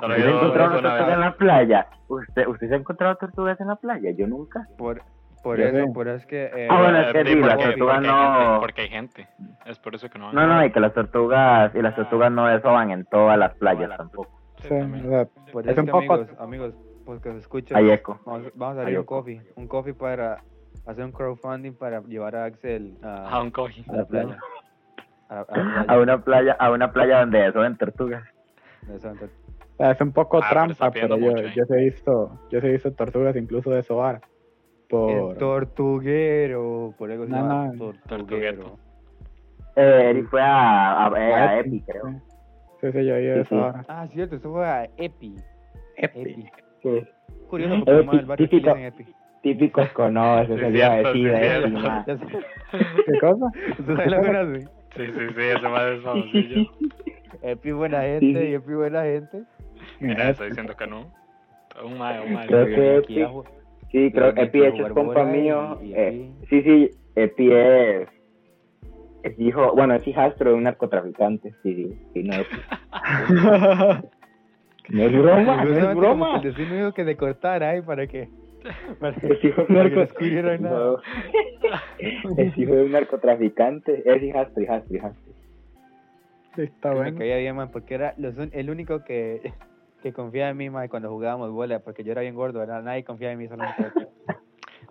C: Solo
D: ¿Usted
C: yo
D: encontró
C: eso
D: una
C: una
D: tortuga
C: vez.
D: en la playa? ¿Usted, ¿Usted se ha encontrado tortugas en la playa? Yo nunca.
A: Por, por
B: Yo
A: eso,
B: sé.
A: por eso es que... eh,
D: Ah, bueno, es que
C: sí,
D: sí, la
C: porque-
D: tortuga
C: porque hay gente,
D: no...
C: porque hay gente. Es por eso que no van.
D: No, no, y que las tortugas, y las tortugas no desoban en todas las playas tampoco.
C: Sí,
B: Sí,
C: también.
B: o sea,
A: por
B: es
A: eso
B: un
A: que,
B: poco-
A: amigos, amigos, pues que se escucha,
D: Hay eco.
A: vamos, vamos a abrir un coffee, un coffee para hacer un crowdfunding para llevar a Axel a,
C: Ah, un coji.
A: a la playa. A, la- a la
D: A
A: playa.
D: una playa, a una playa donde desoben tortugas.
B: O sea, es un poco
C: Ah,
B: trampa, pero, yo,
C: mucho, ¿eh?
B: yo he visto, yo he visto tortugas incluso de sobar.
A: El
B: Por,
A: tortuguero, por eso se
B: No,
A: llama
B: no.
A: tortuguero.
D: Eh, Eric fue a, a, eh, a
B: A
D: Epi, creo.
B: Sí, sí, yo he ido de
D: Sí, sí.
B: sobar.
A: Ah, cierto, eso fue a Epi.
B: Epi.
A: Epi.
D: Sí.
A: Curioso porque del barrio
D: típico.
A: dicen Epi.
D: Típicos conoces,
C: Sí,
D: se le iba a
C: cierto,
D: decir
C: sí,
D: a Epi,
C: cierto.
D: ma.
A: Ya sé. *laughs*
B: ¿Qué cosa? *laughs*
A: ¿Usted sabe lo hace? *laughs*
C: Sí, sí, sí, ese madre es famosillo.
A: Epi buena gente
D: Sí.
A: y Epi buena gente.
C: Mira, estoy diciendo que no. Un mae, un mae.
D: Creo que Epi, sí, creo que
A: Pero
D: Epi de hecho es
A: jugar
D: compa mío. eh, sí, sí, Epi es, es hijo, bueno, es hijastro de un narcotraficante. Sí, sí, sí, no es, no es broma, no es broma.
A: el destino dijo que le cortara ahí para que. Para que,
D: Es hijo de un
A: para que no
D: narco-
A: descubrieran nada.
D: No. Es hijo de un narcotraficante. Es hijastro, hijastro, hijastro.
B: Sí, está
A: Me
B: bueno.
A: caía bien, man, porque era los el único que, que confiaba en mí, man, cuando jugábamos bola, porque yo era bien gordo, ¿verdad? Nadie confiaba en mí, solo en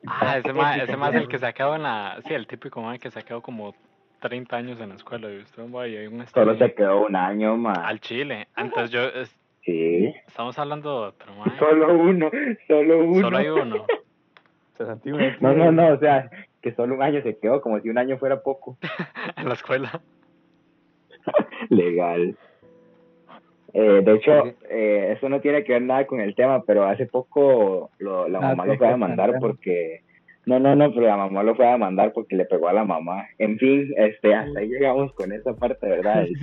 C: Ah, ese mae, ese es el que se ha quedado en la. Sí, el típico mae que se ha quedado como 30 años en la escuela. Y usted va y hay un
D: Solo se quedó un año más.
C: al Chile. Entonces yo. es-
D: Sí.
C: estamos hablando de otro.
D: Solo uno, solo uno.
C: Solo hay uno. *laughs*
D: No, no, no, o sea, que solo un año se quedó, como si un año fuera poco. *laughs*
C: en la escuela. *laughs*
D: Legal. Eh, de hecho, eh, eso no tiene que ver nada con el tema, pero hace poco lo, la
B: Ah,
D: mamá lo fue a demandar porque... No, no, no, pero la mamá lo fue a demandar porque le pegó a la mamá. En fin, este, hasta ahí llegamos con esa parte, ¿verdad?
B: Sí.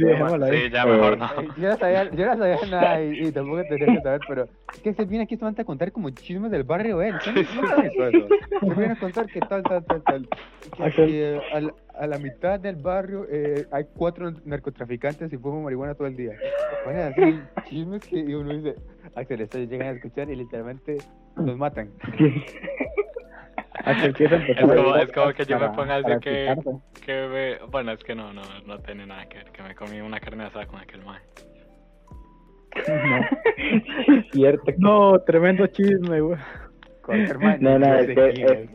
C: Sí, ya mejor
D: Eh,
C: no.
A: Eh, Yo no sabía, yo no sabía nada y, y tampoco tenía que saber, pero es que se viene aquí solamente a contar como chismes del barrio él. ¿Usted no- no sabe eso? Se viene a contar que tal, tal, tal, tal. Que, que a, la, a la mitad del barrio eh, hay cuatro narcotraficantes y fuman marihuana todo el día. Bueno, así chismes que uno dice, Axel, esto llegan a escuchar y literalmente los matan. *laughs*
C: Es como- es como que yo me ponga a decir que-. Que me- Bueno, es que no, no, no tiene nada que ver. Que me comí una carne asada con aquel mae.
D: Cierto.
B: No, tremendo chisme, güey.
A: Man,
D: No, no, es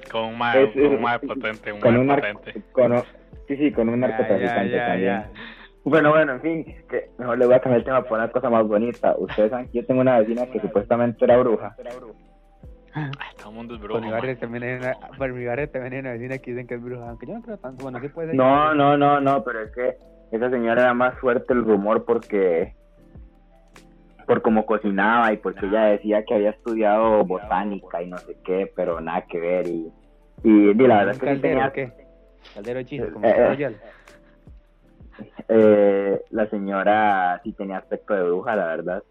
C: Con un mae,
D: Es-
C: con un mae potente, un
D: con
C: mae
D: un nar-
C: potente.
D: con sí, sí, con un narcotraficante también.
A: ya.
D: Bueno, bueno, en fin, que mejor le voy a cambiar el tema por una cosa más bonita. Ustedes saben que yo tengo una vecina que supuestamente era bruja.
C: Ay, todo el mundo es
A: Por
C: brujo.
A: mi barrio también hay una, por mi barrio también hay una vecina que dicen que es bruja, aunque yo no creo tanto, bueno, sí puede ser.
D: No, no, no, no, pero es que esa señora era más fuerte el rumor porque por cómo cocinaba y porque ella decía que había estudiado botánica y no sé qué, pero nada que ver y y, y la verdad es
A: ¿Un
D: que
A: caldero
D: tenía
A: o qué? Caldero como
D: Eh, eh.
A: Royal.
D: eh, la señora sí tenía aspecto de bruja, la verdad.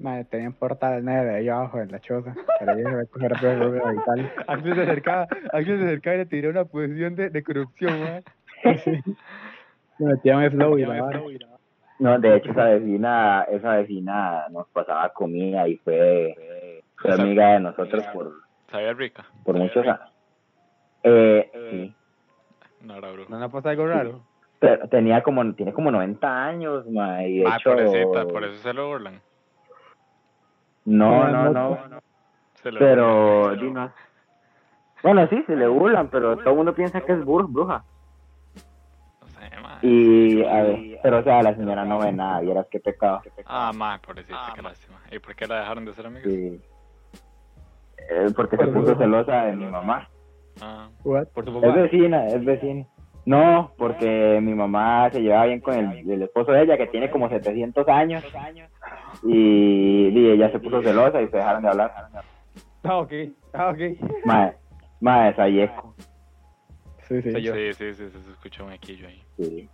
B: Madre, tenían portal negro ahí abajo en la choza. Pero se va a coger prueba y tal.
A: Axel se acercaba, Axel se acercaba y le tiró una posición de, de corrupción.
B: Sí. Se metía un slow y la.
D: No, de hecho esa vecina, esa vecina nos pasaba comida y fue, fue
C: Esa-
D: amiga de nosotros por,
C: Sabía rica.
D: por muchos años. Eh, sí.
C: No era brujo.
A: ¿No pasa algo raro?
D: Pero tenía como, tiene como 90 años, ma, y de
C: Ah,
D: hecho...
C: pobrecita, por eso se lo burlan.
D: No,
B: Ah,
D: no,
B: no.
D: no,
C: Se
D: pero...
C: burlan.
D: di no. Bueno, sí, se le burlan, pero todo el mundo piensa que es bur- bruja.
C: No sé, mae.
D: Y, a ver, pero o sea, la señora no ve nada, vieras qué pecado.
C: Ah, mae, pobrecita, qué lástima. ¿Y por qué la dejaron de ser amigas?
D: Sí. Eh, porque se puso celosa de mi mamá.
C: Ah,
B: What?
A: Por tu
D: Es vecina, es vecina. No, porque mi mamá se llevaba bien con el, el esposo de ella, que tiene como 700 años. Y, y ella se puso celosa y se dejaron de hablar.
A: Ah, ok. Ah, ok.
D: Mae, Sayeco.
B: Sí, sí.
A: Yo.
C: sí, sí, sí, sí, se escuchó un equillo ahí.
D: Sí,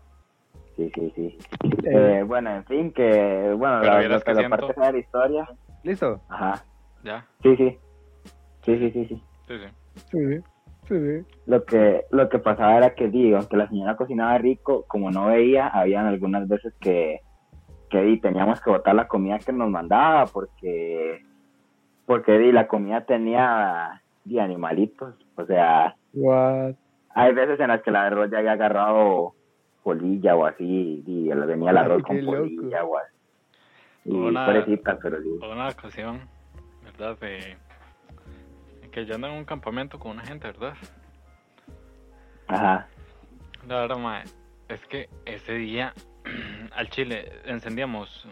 D: sí, sí. sí.
B: Eh,
D: Eh, bueno, en fin, que, bueno, la, la-
C: que
D: la parte de la historia.
A: ¿Listo?
D: Ajá,
C: ¿Ya?
D: sí, sí. Sí, sí, sí, sí.
C: Sí, sí.
B: sí, sí. Sí.
D: Lo que, lo que pasaba era que, digo, que la señora cocinaba rico, como no veía, habían algunas veces que, que di, teníamos que botar la comida que nos mandaba, porque, porque di, la comida tenía di, animalitos, o sea,
B: What?
D: hay veces en las que la arroz ya había agarrado polilla o así, y venía el arroz *laughs*
A: Ay,
D: con
A: loco.
D: polilla o así. Y
C: Una-
D: pero sí.
C: Una ocasión, ¿verdad? De que yo ando en un campamento con una gente, ¿verdad?
D: Ajá,
C: La verdad, mae, es que ese día *clears throat* al chile encendíamos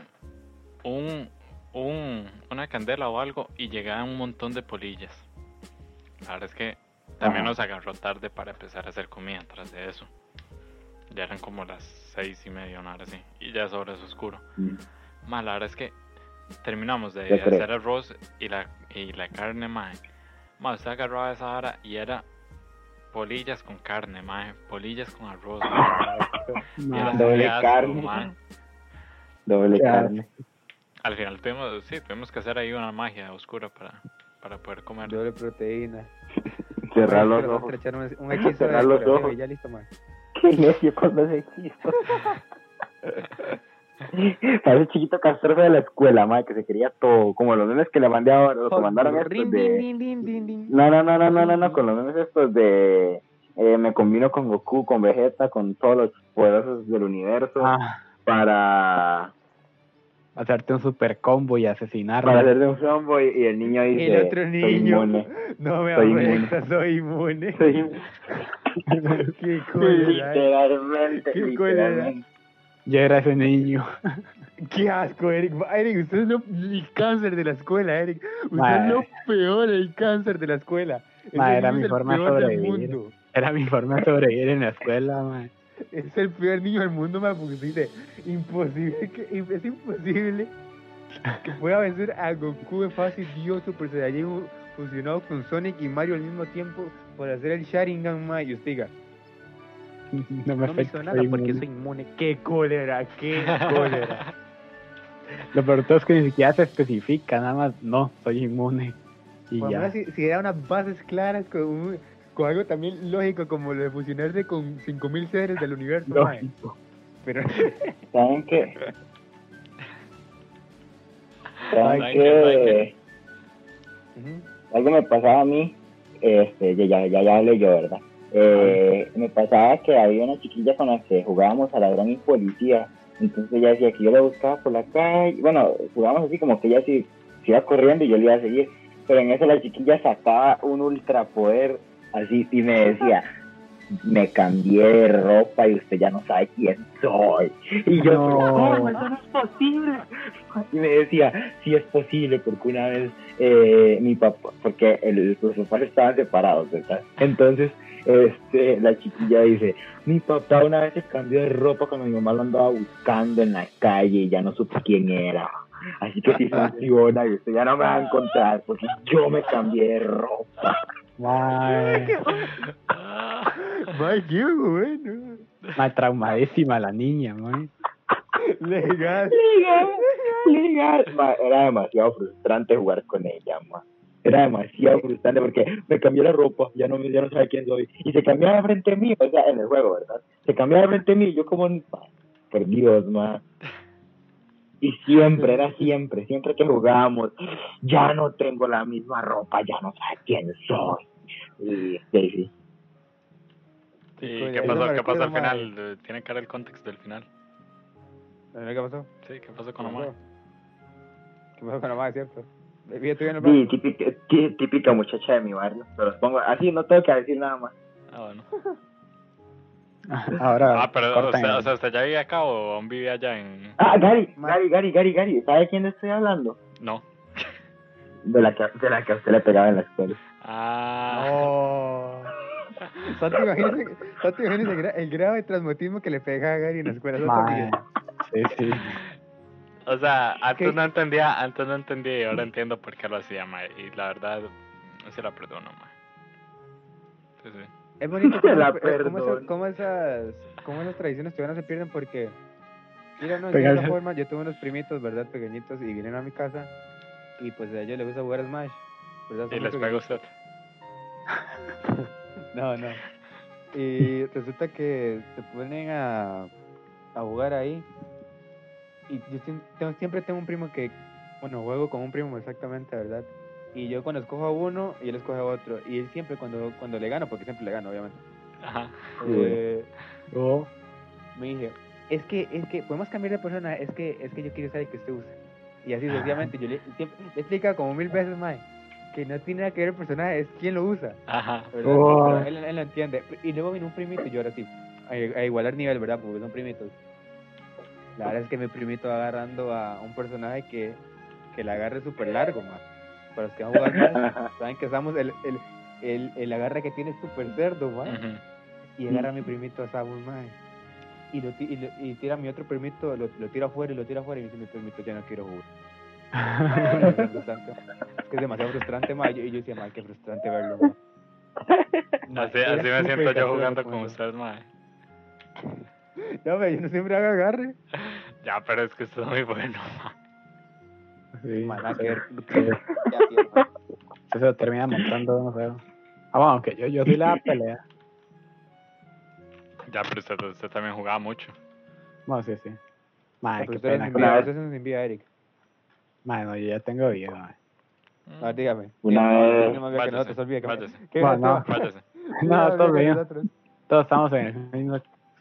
C: un, un, una candela o algo y llegaban un montón de polillas. La verdad es que también
D: Ajá.
C: nos agarró tarde para empezar a hacer comida tras de eso. Ya eran como las seis y media, una hora así. Y ya es hora es oscuro.
D: Mm.
C: Ma, la verdad es que terminamos de hacer arroz y la, y la carne, mae. Ma, usted agarraba esa hora y era polillas con carne, mae. Polillas con arroz, mae. *laughs*
D: Doble
C: asco,
D: carne.
C: mae.
D: doble carne.
C: Al final tuvimos, sí, tuvimos que hacer ahí una magia oscura para, para poder comer.
A: Doble proteína.
D: Cerrar
A: Mae,
D: los ojos.
A: un, un hechizo de
D: Cerrar los ojos.
A: y ya listo, man.
D: Qué necio con los hechizos. *laughs* *laughs* Parece chiquito castroso de la escuela, madre, que se quería todo. Como los memes que le mandé ahora, los que mandaron estos de... No, no, no, no, no, no, no, con los memes estos de... Eh, me combino con Goku, con Vegeta, con todos los poderosos del universo
B: Ah,
D: para,
B: hacerte un super combo y asesinarlo.
D: para hacer de un zombo y, y el niño dice...
A: El otro
D: "Soy
A: niño.
D: inmune".
A: No me
D: Soy
A: afecta, *laughs* soy inmune.
D: Soy inmune. *laughs*
A: Qué cólera. eh.
D: Literalmente,
A: Qué cólera.
D: literalmente.
B: Yo era ese niño. *laughs*
A: Qué asco, Eric. Eric, usted es lo- el cáncer de la escuela, Eric. Usted es lo peor, el cáncer de la escuela.
B: Era mi
A: es
B: forma de sobrevivir. Era mi forma de sobrevivir en la escuela, man.
A: Es el peor niño del mundo, man, porque usted dice, imposible, que, es imposible que pueda vencer a Goku en fase Dios Super Saiyajin fusionado con Sonic y Mario al mismo tiempo para hacer el Sharingan, man, y usted diga, *laughs*
B: No me
A: no me
B: afecta.
A: hizo nada
B: soy
A: porque
B: inmune.
A: soy inmune. ¡Qué cólera, qué cólera! *laughs*
B: Lo peor todo es que ni siquiera se especifica, nada más, no, soy inmune. Y
A: lo
B: ya.
A: si, si da unas bases claras con, un- con algo también lógico como lo de fusionarse con 5000 seres del universo, *laughs* mae.
B: Lógico.
A: Pero
D: ¿Saben qué? ¿Saben
C: ¿Saben qué?
D: Algo me pasaba a mí, este, ya, ya, ya, ya hablé yo, ¿verdad? Eh, me pasaba que había una chiquilla con la que jugábamos a ladrón y policía. Entonces ella decía que yo la buscaba por la calle. Bueno, jugábamos así como que ella sí se iba corriendo y yo le iba a seguir. Pero en eso la chiquilla sacaba un ultrapoder así y me decía, me cambié de ropa y usted ya no sabe quién soy. Y yo,
B: No.
D: ¿cómo? Eso no es posible. Y me decía, sí es posible, porque una vez eh, mi papá, porque el, los papás estaban separados, ¿verdad? Entonces, este, la chiquilla dice, mi papá una vez se cambió de ropa cuando mi mamá lo andaba buscando en la calle y ya no supo quién era. Así que si funciona y usted ya no me va a encontrar porque yo me cambié de ropa.
B: Mae,
A: Mae, qué bueno.
B: mae, traumadísima la niña, mae.
A: Legal.
D: Legal, legal. Ma, era demasiado frustrante jugar con ella, ma. Era demasiado frustrante porque me cambió la ropa, ya no, ya no sabe quién soy. Y se cambiaba de frente a mí, o sea, en el juego, ¿verdad? Se cambiaba de frente a mí, yo como, ma, por Dios, ma. Y siempre, era siempre, siempre que jugábamos, ya no tengo la misma ropa, ya no sabe quién soy. Y sí, sí.
C: ¿Y
A: Coño,
C: qué pasó? ¿Qué pasó al final? Eh, Tiene que dar el contexto del final.
A: ¿Qué pasó?
C: Sí, ¿qué pasó con
A: ¿Qué
C: Omar?
A: ¿Qué pasó con la madre, cierto?
D: Sí, típica, tí- típica muchacha de mi barrio. Pero los pongo así, no tengo que decir nada más.
C: Ah, bueno. *laughs*
B: Ahora,
C: Ah, pero o sea, o sea, ¿usted ya vivía acá o aún vivía allá en...?
D: Ah, Gary, Gary, Gary, Gary, Gary, ¿sabe de quién estoy hablando?
C: No.
D: De la que, de la que a usted le pegaba en la escuela.
C: Ah.
A: No. Santi, imagínese, Santi, imagínese el, gra- el grado de transmutismo que le pegaba a Gary en la escuela.
B: Mae, sí, sí.
C: O sea, antes
A: ¿Qué?
C: no entendía, antes no entendía y ahora entiendo por qué lo hacía, mae. Y la verdad, se la perdono, mae. Sí, sí.
A: Es bonito *laughs* cómo,
D: la
A: eh, cómo esas, cómo esas, cómo esas tradiciones todavía no se pierden porque, mira, no, de cierta forma, yo tuve unos primitos, ¿verdad? Pequeñitos y vienen a mi casa y pues a ellos les gusta jugar Smash, ¿verdad?
C: Y
A: Son
C: les pega usted. *laughs*
A: No, no. Y resulta que se ponen a, a jugar ahí. Y yo tengo- siempre tengo un primo que, bueno, juego con un primo exactamente, ¿verdad? Y yo cuando escojo a uno, y él escoge a otro. Y él siempre cuando, cuando le gano, porque siempre le gano, obviamente.
C: Ajá.
A: eh,
B: Oh,
A: me dije, es que, es que, podemos cambiar de persona, es que, es que yo quiero usar el que usted usa. Y así sucesivamente, yo le, siempre, le he explicado como mil veces, Mae, que no tiene nada que ver el personaje, es quién lo usa.
C: Ajá.
B: Oh.
A: Pero él, él lo entiende. Y luego vino un primito, y yo ahora sí, a, a igualar nivel, ¿verdad? Porque son primitos. La verdad es que mi primito va agarrando a un personaje que, que le agarre súper largo, más. Para los que han jugado más, *laughs* saben que Samus, el, el, el, el agarre que tiene es súper cerdo, más. Y agarra a mi primito a Samus, mae. Y, lo, y, lo- y tira a mi otro primito, lo, lo tira afuera y lo tira afuera y dice mi primito, ya no quiero jugar. Es *laughs* que es demasiado frustrante, mae. Y yo, yo decía, mae, qué frustrante verlo. Mae,
C: Así, así me siento yo jugando con
A: eso.
C: usted, mae.
A: No, mae, yo no siempre hago agarre.
C: Ya, pero es que esto es muy bueno,
B: sí.
A: Que *laughs*
B: se termina montando uno feo. Ah, bueno, aunque yo, yo sí la pelea.
C: Ya, pero usted, usted también jugaba mucho.
B: Bueno, sí, sí. Madre,
A: Pero
B: qué
A: no
B: pena.
A: es
B: que-
A: envía, usted no es envía, Eric.
B: Madre, no, yo ya tengo vida, madre.
A: Ah, dígame.
D: Una vez-
A: tiene más vida que nosotros, olvide que-
C: váyase.
A: ¿Qué
B: Bueno,
A: pasó?
B: no.
C: Váyase.
B: No,
A: Olvide
B: todo
A: que
B: bien.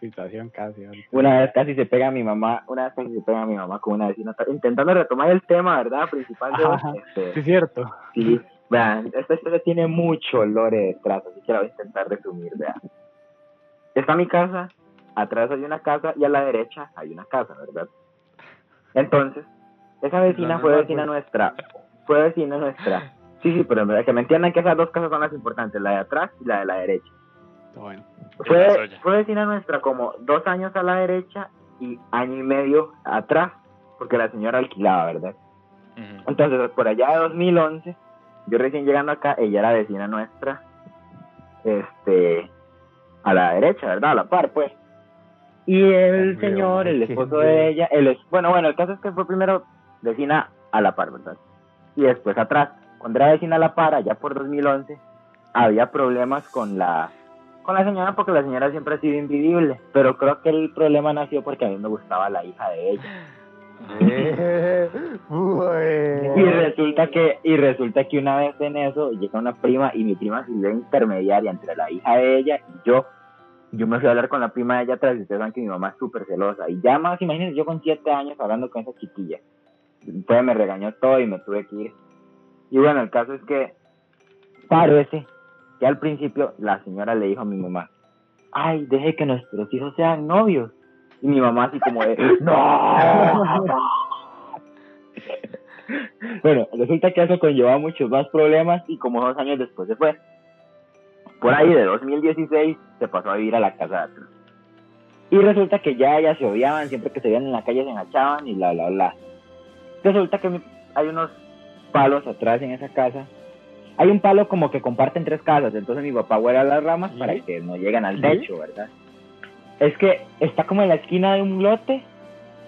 B: Situación casi. ahorita.
D: Una vez casi se pega a mi mamá, una vez casi se pega a mi mamá con una vecina, intentando retomar el tema, ¿verdad? Principal de.
B: Ajá.
D: Este,
B: Sí, cierto.
D: Sí, vean, esta historia tiene mucho lore detrás, así que la voy a intentar resumir, vean. Está mi casa, atrás hay una casa y a la derecha hay una casa, ¿verdad? Entonces, esa vecina
A: No,
D: fue vecina
A: pues.
D: nuestra, fue vecina nuestra. Sí, sí, pero en verdad que me entiendan que esas dos casas son las importantes, la de atrás y la de la derecha.
B: Está bueno.
D: Fue, fue vecina nuestra como dos años a la derecha y año y medio atrás, porque la señora alquilaba, ¿verdad? Entonces, por allá de 2011, yo recién llegando acá, ella era vecina nuestra, este, a la derecha, ¿verdad? A la par, pues. Y el señor, el
A: qué
D: esposo de ella, el es, bueno, bueno, el caso es que fue primero vecina a la par, ¿verdad? Y después atrás. Cuando era vecina a la par, allá por 2011, había problemas con la con la señora porque la señora siempre ha sido invivible, pero creo que el problema nació porque a mí me gustaba la hija de ella. *laughs*
A: Eh,
D: Y
A: uy.
D: resulta que y resulta que una vez en eso llega una prima y mi prima sirvió de intermediaria entre la hija de ella y yo. Yo me fui a hablar con la prima de ella atrás y ustedes saben que mi mamá es súper celosa. Y ya más, imagínense, yo con siete años hablando con esa chiquilla. Después me regañó todo y me tuve que ir. Y bueno, el caso es que parece que al principio la señora le dijo a mi mamá, ay, deje que nuestros hijos sean novios. Y mi mamá así como de, no. *laughs* bueno, resulta que eso conllevaba muchos más problemas y como dos años después se fue. Por ahí de 2016 se pasó a vivir a la casa de atrás. Y resulta que ya ellas se odiaban, siempre que se veían en la calle se engachaban y bla, bla, bla. Resulta que hay unos palos atrás en esa casa. Hay un palo como que comparten tres casas, entonces mi papá huele las ramas para que no lleguen al techo, ¿verdad? Es que está como en la esquina de un lote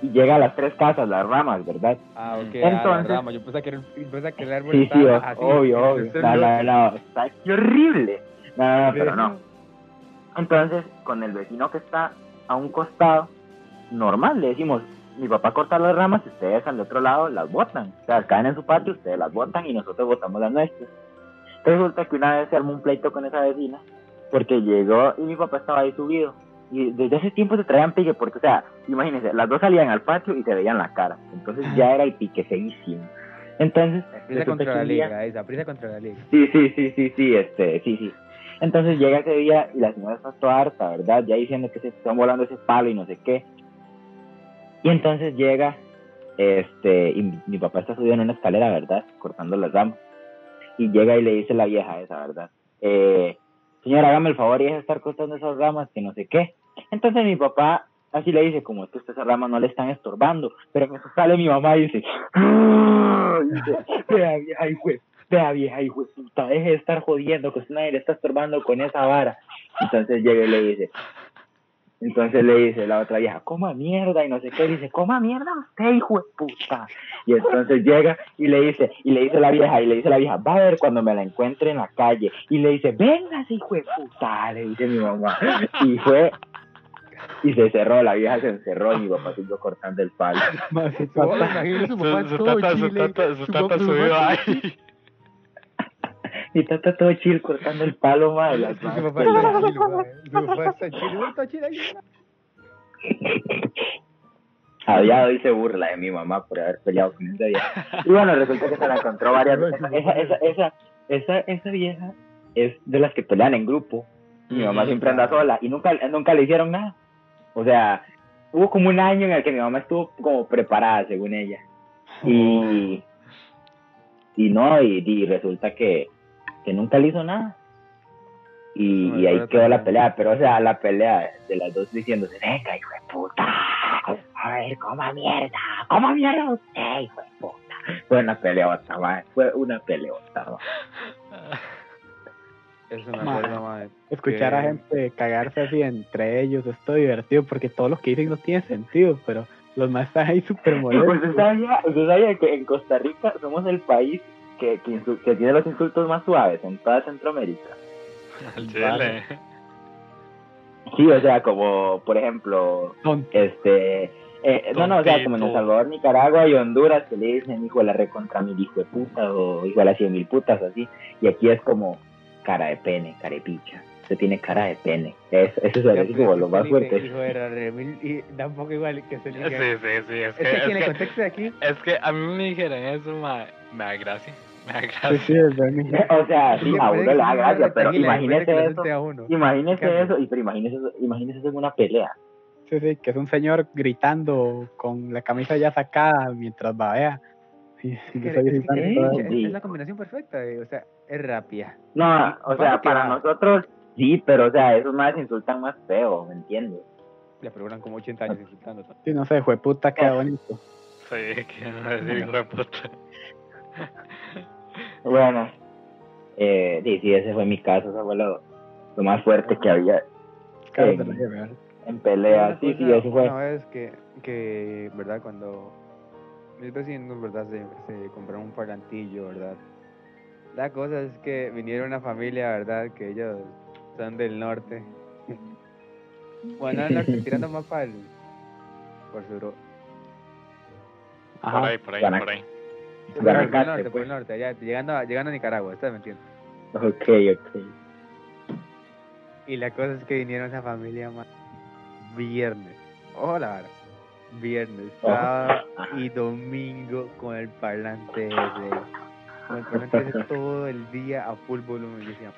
D: y llega a las tres casas, las ramas, ¿verdad?
A: Ah, ok,
D: Entonces-
A: ah, la rama. Yo pensaba que, pensaba que el árbol
D: Sí, sí,
A: estaba
D: o-
A: así.
D: obvio, obvio. No, no, no, está qué horrible. No, no, no, pero no. Entonces, con el vecino que está a un costado, normal, le decimos, mi papá corta las ramas y ustedes al otro lado las botan. O sea, caen en su patio, ustedes las botan y nosotros botamos las nuestras. Resulta que una vez se armó un pleito con esa vecina, porque llegó y mi papá estaba ahí subido. Y desde ese tiempo se traían pique, porque, o sea, imagínense, las dos salían al patio y se veían la cara. Entonces ya era el pique feísimo. Entonces,
A: Prisa contra la
D: un día-
A: liga, esa, prisa contra la liga.
D: Sí, sí, sí, sí, sí, este, sí, sí. Entonces llega ese día y la señora está toda harta, ¿verdad? Ya diciendo que se están volando ese palo y no sé qué. Y entonces llega, este, y mi, mi papá está subido en una escalera, ¿verdad? Cortando las ramas. Y llega y le dice la vieja esa, ¿verdad? Eh, señora, hágame el favor y deje de estar cortando esas ramas, que no sé qué. Entonces mi papá así le dice, como es que esas ramas no le están estorbando. Pero en sale mi mamá y dice, "Ah", vea vieja hijo, vea vieja hijo puta, deje de estar jodiendo, que usted nadie le está estorbando con esa vara. Entonces llega y le dice, entonces le dice la otra vieja, coma mierda y no sé qué, y dice, coma mierda usted, hijo de puta. Y entonces llega y le dice, y le dice la vieja, y le dice la vieja, va a ver cuando me la encuentre en la calle. Y le dice, venga, hijo de puta, le dice mi mamá. Y fue, y se cerró, la vieja se encerró y mi papá siguió cortando el palo.
B: Su
C: tata, su
A: chile,
D: Y tata todo chill cortando el palo, madre. las manos
A: papá está papá está chilo, está chilo ahí.
D: A día de *laughs* hoy se burla de mi mamá por haber peleado con esa vieja. Y bueno, resulta que se la encontró varias veces. Esa, esa, esa, esa, esa vieja es de las que pelean en grupo. Mi mamá
C: Ujú.
D: siempre anda sola y nunca, nunca le hicieron nada. O sea, hubo como un año en el que mi mamá estuvo como preparada, según ella. Y, y no, y, y resulta que, que nunca le hizo nada. Y,
A: No,
D: y ahí quedó la pelea, pero o sea, la pelea de las dos diciéndose, venga, hijo de puta, a ver, coma mierda, coma mierda usted, hijo de puta. Fue una peleota, mae, fue una peleota. mae.
A: Eso me
B: Ma. *laughs*
A: acuerdo, mae.
B: Escuchar a gente cagarse así entre ellos, esto es divertido porque todo lo que dicen no tiene sentido, pero los más están ahí súper *laughs*
D: Pues
B: molestos.
D: usted sabía, usted sabía que en Costa Rica somos el país que, que, que tiene los insultos más suaves en toda Centroamérica.
C: Al chile.
D: Sí, o sea, como por ejemplo,
B: Tonto.
D: este, eh, no, no, o sea, como en El. Salvador, Nicaragua y Honduras que le dicen hijo de la recontra mil hijo de puta o hijo de las cien mil putas así, y aquí es como cara de pene, carepicha. Usted tiene cara de pene. Eso, eso es
A: pero
D: como
A: es
D: lo más fuerte.
A: Hijo de la remil, y da un poco igual que se
C: Sí,
A: diga.
C: sí, sí. Es
A: Es
C: que,
A: que aquí en
C: es
A: el
C: que,
A: contexto de aquí,
C: es que a mí me dijeran eso, ma, me da gracia. Me da
B: Sí,
C: gracia.
B: sí, es verdad. *laughs*
D: O sea, sí,
A: Sí,
D: a uno le da gracia, pero imagínese eso. Imagínese eso, y pero imagínese eso, imagínese eso en una pelea.
B: Sí, sí, que es un señor gritando con la camisa ya sacada mientras babea. Sí,
A: Es que- es que- es- es-
D: Sí.
A: es la combinación perfecta, eh, o sea, es rápida.
D: No, o
A: ¿Cuándo
D: sea, para
A: va?
D: nosotros sí, pero o sea, esos más insultan más feo, ¿me entiendes?
A: Le procuran como 80 años insultando.
B: Sí, no sé, fue puta, queda *laughs* bonito.
C: Sí, que no decir hijo de puta. *laughs*
D: Bueno, eh, sí, sí, ese fue mi caso, eso fue lo, lo más fuerte que había
B: vida real.
D: en pelea. Sí, sí, eso fue.
A: Una vez que, que, ¿verdad? Cuando mis vecinos, ¿verdad? Se, se compraron un parlantillo, ¿verdad? La cosa es que vinieron una familia, ¿verdad? Que ellos son del norte. *laughs* bueno, al norte, tirando más para el... Por su...
C: Por
B: Ajá.
C: ahí, por ahí, por ahí.
A: Por el norte, por
D: pues.
A: el norte, allá, llegando a, llegando a Nicaragua, ¿estás me entiendes?
D: Ok, ok.
A: Y la cosa es que vinieron esa familia más viernes. Hola. Viernes, sábado y domingo con el parlante ese. Con el parlante ese todo el día a full volumen. Yo decía,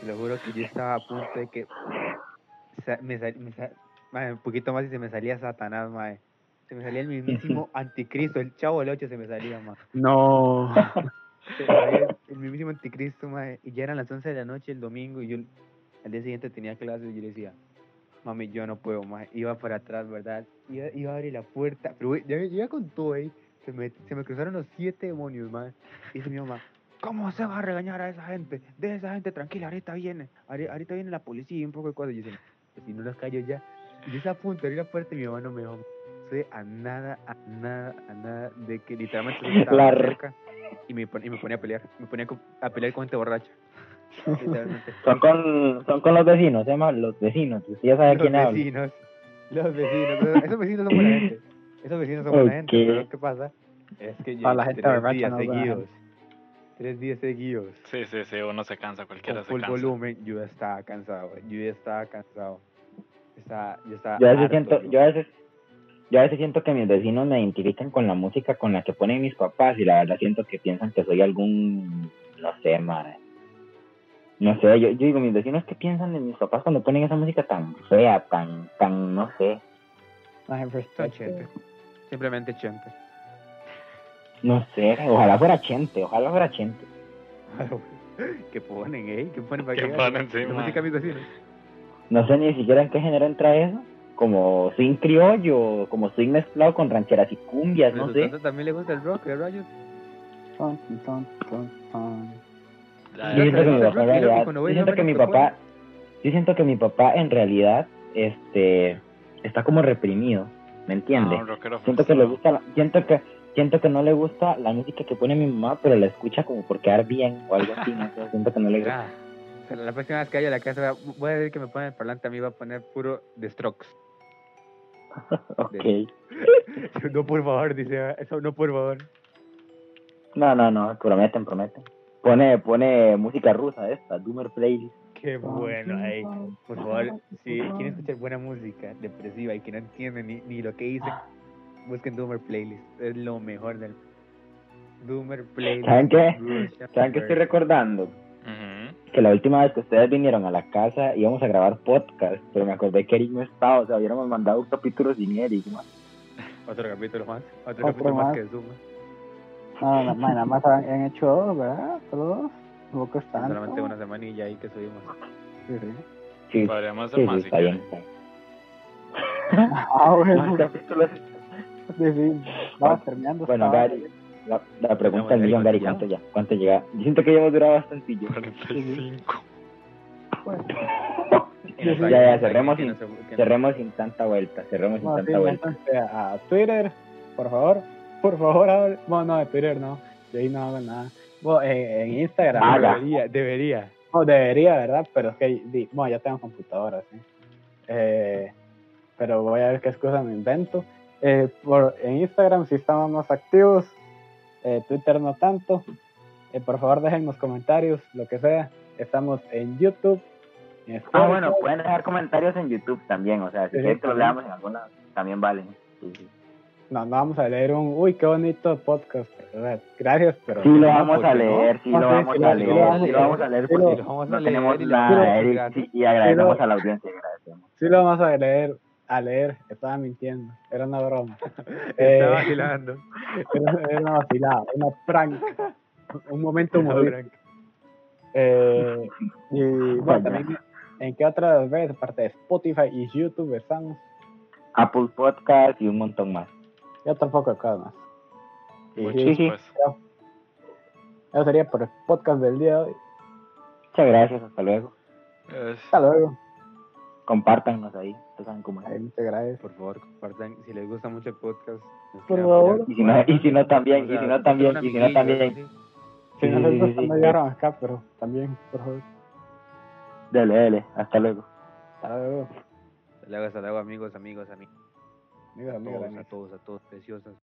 A: te lo juro que yo estaba a punto de que me, sal- me sa- mae, un poquito más y se me salía Satanás, mae. Se me salía el *laughs* mismísimo anticristo, el chavo del 8 se me salía, mae.
B: No.
A: Se me salía el, el mismísimo anticristo, mae. Y ya eran las 11 de la noche el domingo y yo al día siguiente tenía clases y yo le decía, mami, yo no puedo, mae. Iba para atrás, ¿verdad? Iba, iba a abrir la puerta, pero ya, ya con todo ahí, se me, se me cruzaron los siete demonios, mae. Y dice mi mamá, ¿cómo se va a regañar a esa gente? De esa gente tranquila, ahorita viene, ahori- ahorita viene la policía y un poco de cosas. Y yo decía, "Pues si no los callo ya. Y yo estaba a punto de abrir la puerta y mi mamá no me dejó. Estoy a nada, a nada, a nada de que literalmente *laughs* estaba cerca y me, y me ponía a pelear. Me ponía a pelear con gente borracha. *laughs* Literalmente.
D: Son con, son con los vecinos, se llama los vecinos. Usted ya sabe
A: los
D: quién habla.
A: vecinos, los vecinos, esos vecinos son buena gente. Esos vecinos son buena gente,
D: Ok.
A: pero lo que pasa es que yo
B: Para la gente
A: tres
B: borracha
A: días
B: no
A: seguidos, tres días seguidos,
C: Sí, sí, sí, uno se cansa, cualquiera
A: con
C: se
A: full
C: cansa.
A: volumen, yo ya estaba cansado, yo ya estaba cansado. Estaba, yo estaba
D: Yo a veces
A: harto,
D: siento,
A: yo
D: a veces, yo a veces siento que mis vecinos me identifican con la música con la que ponen mis papás y la verdad siento que piensan que soy algún, no sé, madre. No sé, yo, yo digo, mis vecinos, ¿qué piensan de mis papás cuando ponen esa música tan fea, tan, tan, no sé,
B: Ay,
A: Son
B: respeto.
A: chente. Simplemente chente.
D: no sé, ojalá fuera Chente, ojalá fuera Chente. *laughs*
A: ¿Qué ponen, eh? ¿Qué ponen para
C: ¿Qué
A: que
C: ponen, sí,
A: música mis vecinos.
D: No sé ni siquiera en qué género entra eso, como swing criollo, como swing mezclado con rancheras y cumbias, no
A: ¿A
D: sé.
A: también le gusta el rock, el rayos?
B: Ton, ton, ton, ton.
C: Ya,
D: Yo siento que mi papá en realidad, yo siento que mi papá, yo siento que mi papá en realidad, este, está como reprimido, ¿me entiende?
C: Ah,
D: siento que le gusta, la- siento que, siento que no le gusta la música que pone mi mamá, pero la escucha como por quedar bien o algo así, no sé, *laughs* siento que no le gusta.
A: Ah, la próxima vez que vaya a la casa voy a- decir que me pongan el parlante a mí va a poner puro de Strokes. *laughs*
D: Ok. *laughs*
A: no, por favor, dice, eso no, por favor.
D: No, no, no, prometen, prometen. Pone, pone música rusa esta, Doomer Playlist.
A: Qué bueno, ahí. Por favor, si quieren escuchar buena música depresiva y que no entienden ni, ni lo que dicen, busquen Doomer Playlist. Es lo mejor del Doomer Playlist.
D: ¿Saben qué? ¿Saben qué estoy recordando?
C: Ujú.
D: Que la última vez que ustedes vinieron a la casa íbamos a grabar podcast, pero me acordé que Eric no estaba, o sea, hubiéramos mandado un capítulo sin Eric, man.
A: Otro capítulo más. Otro,
B: Otro
A: capítulo más
B: más.
A: que Zoom.
B: No, no, man, nada más han, han hecho dos, ¿verdad? Solo dos. Tampoco es tanto.
A: Solamente una semanilla ahí que subimos.
B: Sí, sí.
D: Sí,
C: Podríamos
D: sí,
C: hacer
D: sí,
C: más si
D: está *laughs* bien. *laughs*
B: Ah, bueno.
D: Más capítulos.
B: Sí, sí. Vamos terminando.
D: Bueno, Gary, la, la pregunta del millón, Gary,
A: ¿cuánto
D: ¿cuánto ya? ¿Cuánto llega? Yo siento que ya hemos durado bastante.
C: 45.
B: hora.
A: Y nos
B: sí,
A: va-
D: ya, ya, cerremos sin- Cerremos sin tanta vuelta, cerremos sin
B: No, sí,
D: tanta vuelta.
B: a Twitter, por favor. Por favor, ahora- bueno, no, de Twitter no. De ahí no hago nada. Bueno, en, en Instagram.
D: Haga.
A: Debería, debería.
B: No, debería, ¿verdad? Pero es que, di- bueno, ya tengo computadora, sí. Eh, pero voy a ver qué excusa me invento. Eh, por, en Instagram sí estamos más activos, eh, Twitter no tanto. Eh, por favor, dejen los comentarios, lo que sea. Estamos en YouTube. En
D: Ah, bueno, pueden dejar comentarios en YouTube también, o sea, si
B: Sí,
D: quieren que
B: también.
D: leamos en alguna, también valen. Sí, sí.
B: No, no vamos a leer un, uy, qué bonito podcast. Gracias, pero...
D: Sí lo vamos
A: ¿por
D: a leer, sí lo vamos a leer,
B: lo
D: sí lo vamos a
B: leer, lo-
D: porque
A: lo
D: no tenemos
A: lo
D: nada, y agradecemos
B: lo-
D: a la audiencia, agradecemos.
B: Sí lo vamos a leer, a leer. Estaba mintiendo. Era una broma. *laughs*
A: Está
B: Eh,
A: vacilando. *laughs*
B: Era, era una vacilada, una prank. Un momento humorista. Eh, y bueno, también, ¿en qué otras redes, aparte de Spotify y YouTube, estamos?
D: Apple Podcast y un montón más.
B: Y otro poco de cosas más.
D: Sí, sí.
C: pues.
B: eso sería por el podcast del día de hoy.
D: Muchas gracias, hasta luego.
B: Hasta luego.
D: Compártanos ahí, ustedes saben cómo es.
B: Ay, muchas gracias.
A: Por favor, compartan. Si les gusta mucho el podcast,
B: Por favor.
D: Y si no- y si no también,
A: o
D: y si no también, y si no también.
A: así.
B: Si
D: Sí,
B: no les
D: sí,
B: gusta,
D: sí,
B: no
D: sí.
B: llegaron acá, pero también, por favor.
D: Dale, dale, hasta luego.
B: Hasta luego.
A: Hasta luego, hasta luego, amigos, amigos, amigos.
B: Amigos, amigos,
A: Todos, a
B: amigos.
A: todos, a todos, preciosos.